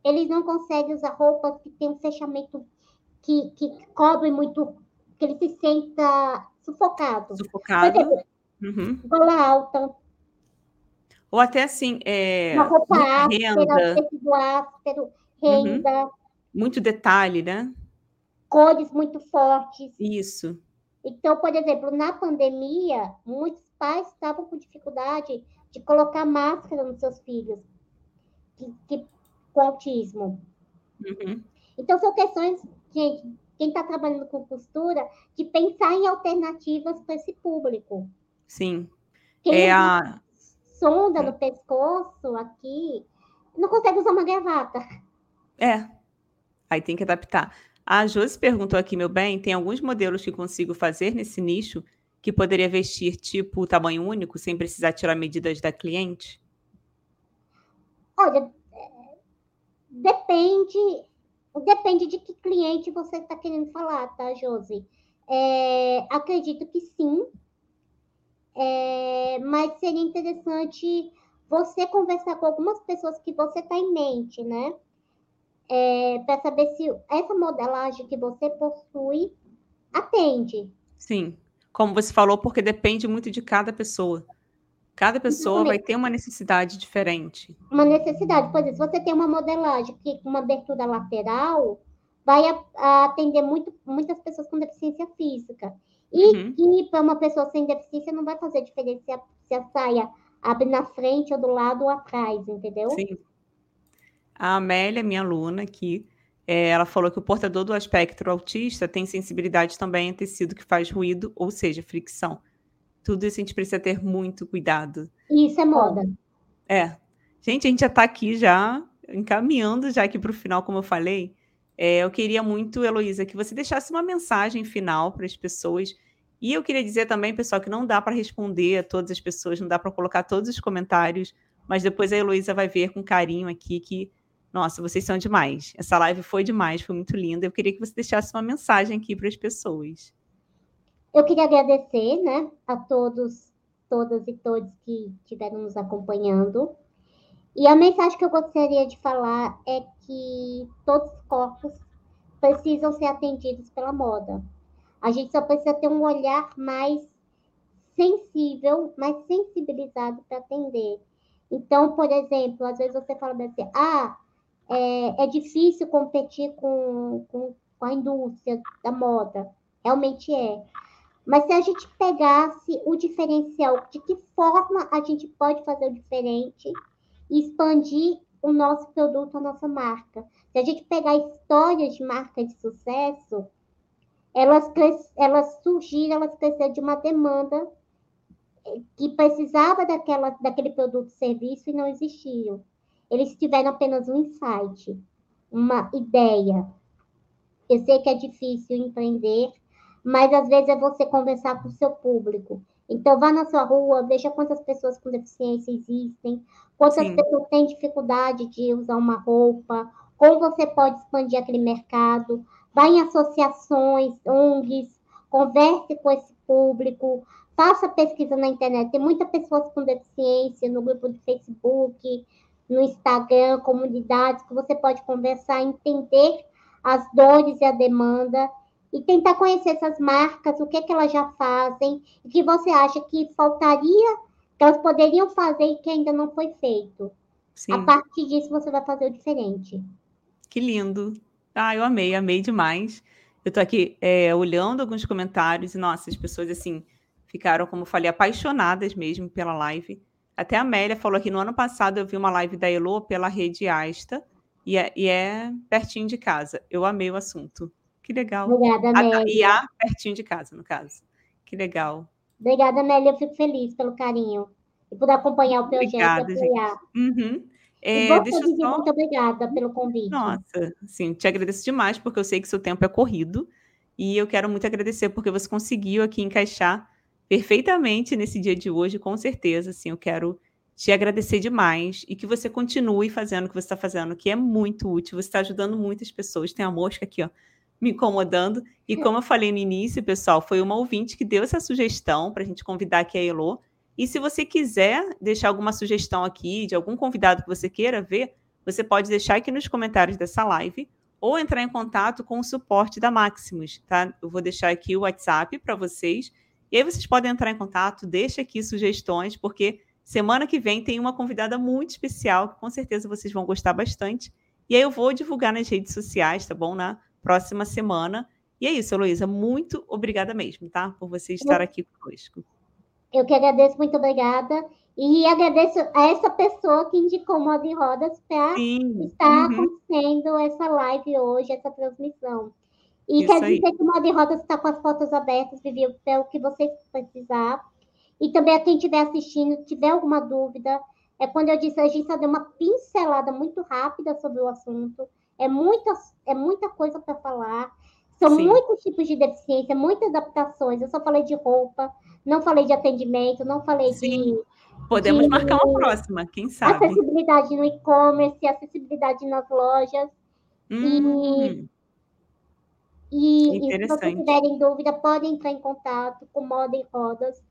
eles não conseguem usar roupas que tem um fechamento que, que cobre muito, que ele se senta sufocado. Sufocado. Exemplo, uhum. Gola alta. Ou até assim, é, uma roupa áspera, tecido áspero, renda. Uhum. Muito detalhe, né? Cores muito fortes. Isso. Então, por exemplo, na pandemia, muitos pais estavam com dificuldade de colocar máscara nos seus filhos, que, que com autismo. Uhum. Então, são questões, gente, quem está trabalhando com costura, de pensar em alternativas para esse público. Sim. Quem é a sonda no pescoço aqui, não consegue usar uma gravata. É. Aí tem que adaptar. A Josi perguntou aqui, meu bem, tem alguns modelos que consigo fazer nesse nicho que poderia vestir tipo tamanho único, sem precisar tirar medidas da cliente? Olha, Depende, depende de que cliente você está querendo falar, tá, Josi? É, acredito que sim, é, mas seria interessante você conversar com algumas pessoas que você está em mente, né? É, para saber se essa modelagem que você possui atende. Sim, como você falou, porque depende muito de cada pessoa. Cada pessoa vai ter uma necessidade diferente. Uma necessidade. Por exemplo, se você tem uma modelagem que com uma abertura lateral, vai a, a atender muito, muitas pessoas com deficiência física. E, uhum. para uma pessoa sem deficiência não vai fazer diferença se a, se a saia abre na frente ou do lado ou atrás, entendeu? Sim. A Amélia, minha aluna aqui, é, ela falou que o portador do espectro autista tem sensibilidade também a tecido que faz ruído, ou seja, fricção. Tudo isso a gente precisa ter muito cuidado. Isso é moda. É. Gente, a gente já está aqui já, encaminhando já aqui para o final, como eu falei. É, eu queria muito, Heloísa, que você deixasse uma mensagem final para as pessoas. E eu queria dizer também, pessoal, que não dá para responder a todas as pessoas, não dá para colocar todos os comentários, mas depois a Heloísa vai ver com carinho aqui que, nossa, vocês são demais. Essa live foi demais, foi muito linda. Eu queria que você deixasse uma mensagem aqui para as pessoas. Eu queria agradecer né, a todos, todas e todos que estiveram nos acompanhando. E a mensagem que eu gostaria de falar é que todos os corpos precisam ser atendidos pela moda. A gente só precisa ter um olhar mais sensível, mais sensibilizado para atender. Então, por exemplo, às vezes você fala assim, ah, é, é difícil competir com, com, com a indústria da moda. Realmente é. Mas se a gente pegasse o diferencial, de que forma a gente pode fazer o diferente e expandir o nosso produto, a nossa marca. Se a gente pegar histórias de marca de sucesso, elas, elas surgiram, elas cresceram de uma demanda que precisava daquela, daquele produto serviço e não existiam. Eles tiveram apenas um insight, uma ideia. Eu sei que é difícil empreender, mas às vezes é você conversar com o seu público Então, vá na sua rua, veja quantas pessoas com deficiência existem, quantas Sim. pessoas têm dificuldade de usar uma roupa, como você pode expandir aquele mercado. Vá em associações, ONGs, converse com esse público, faça pesquisa na internet. Tem muitas pessoas com deficiência no grupo do Facebook, no Instagram, comunidades, que você pode conversar, entender as dores e a demanda e tentar conhecer essas marcas, o que, é que elas já fazem, e que você acha que faltaria, que elas poderiam fazer e que ainda não foi feito. Sim. A partir disso, você vai fazer o diferente. Que lindo. Ah, eu amei, amei demais. Eu tô aqui é, olhando alguns comentários e, nossa, as pessoas, assim, ficaram, como eu falei, apaixonadas mesmo pela live. Até a Amélia falou aqui, no ano passado eu vi uma live da Elo pela rede Asta, e é, e é pertinho de casa. Eu amei o assunto. Que legal. Obrigada, Amélia. E a pertinho de casa, no caso. Que legal. Obrigada, Amélia. Eu fico feliz pelo carinho e por acompanhar o projeto obrigada, e apoiar. Uhum. É, você, deixa só... muito obrigada pelo convite. Nossa, sim, te agradeço demais, porque eu sei que seu tempo é corrido. E eu quero muito agradecer porque você conseguiu aqui encaixar perfeitamente nesse dia de hoje, com certeza. Assim, eu quero te agradecer demais e que você continue fazendo o que você está fazendo, que é muito útil. Você está ajudando muitas pessoas. Tem a mosca aqui, ó, me incomodando. E como eu falei no início, pessoal, foi uma ouvinte que deu essa sugestão para a gente convidar aqui a Elo. E se você quiser deixar alguma sugestão aqui de algum convidado que você queira ver, você pode deixar aqui nos comentários dessa live ou entrar em contato com o suporte da Maximus, tá? Eu vou deixar aqui o WhatsApp para vocês. E aí vocês podem entrar em contato, deixa aqui sugestões, porque semana que vem tem uma convidada muito especial, que com certeza vocês vão gostar bastante. E aí eu vou divulgar nas redes sociais, tá bom? Na próxima semana. E é isso, Heloísa. Muito obrigada mesmo, tá? Por você estar aqui conosco. Eu que agradeço, muito obrigada. E agradeço a essa pessoa que indicou o Modo em Rodas para estar uhum. acontecendo essa live hoje, essa transmissão. E Isso quer dizer aí. que o Modo em Rodas está com as fotos abertas, Vivi, pelo que vocês precisar. E também a quem estiver assistindo, tiver alguma dúvida, é quando eu disse, a gente só deu uma pincelada muito rápida sobre o assunto. É muita, é muita coisa para falar. São Sim. muitos tipos de deficiência, muitas adaptações. Eu só falei de roupa, não falei de atendimento, não falei Sim. de. Podemos de, marcar uma próxima, quem sabe? Acessibilidade no e-commerce, acessibilidade nas lojas. Hum. E, e, e se vocês tiverem dúvida, podem entrar em contato com Moda em Rodas,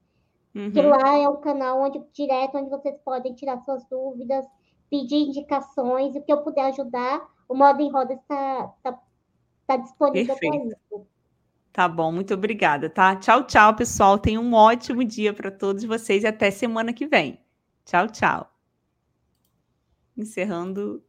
uhum. que lá é um canal onde, direto onde vocês podem tirar suas dúvidas, pedir indicações, o que eu puder ajudar, o Moda em Rodas está tá, tá disponível para isso. Tá bom, muito obrigada, tá? Tchau, tchau, pessoal. Tenha um ótimo dia para todos vocês e até semana que vem. Tchau, tchau. Encerrando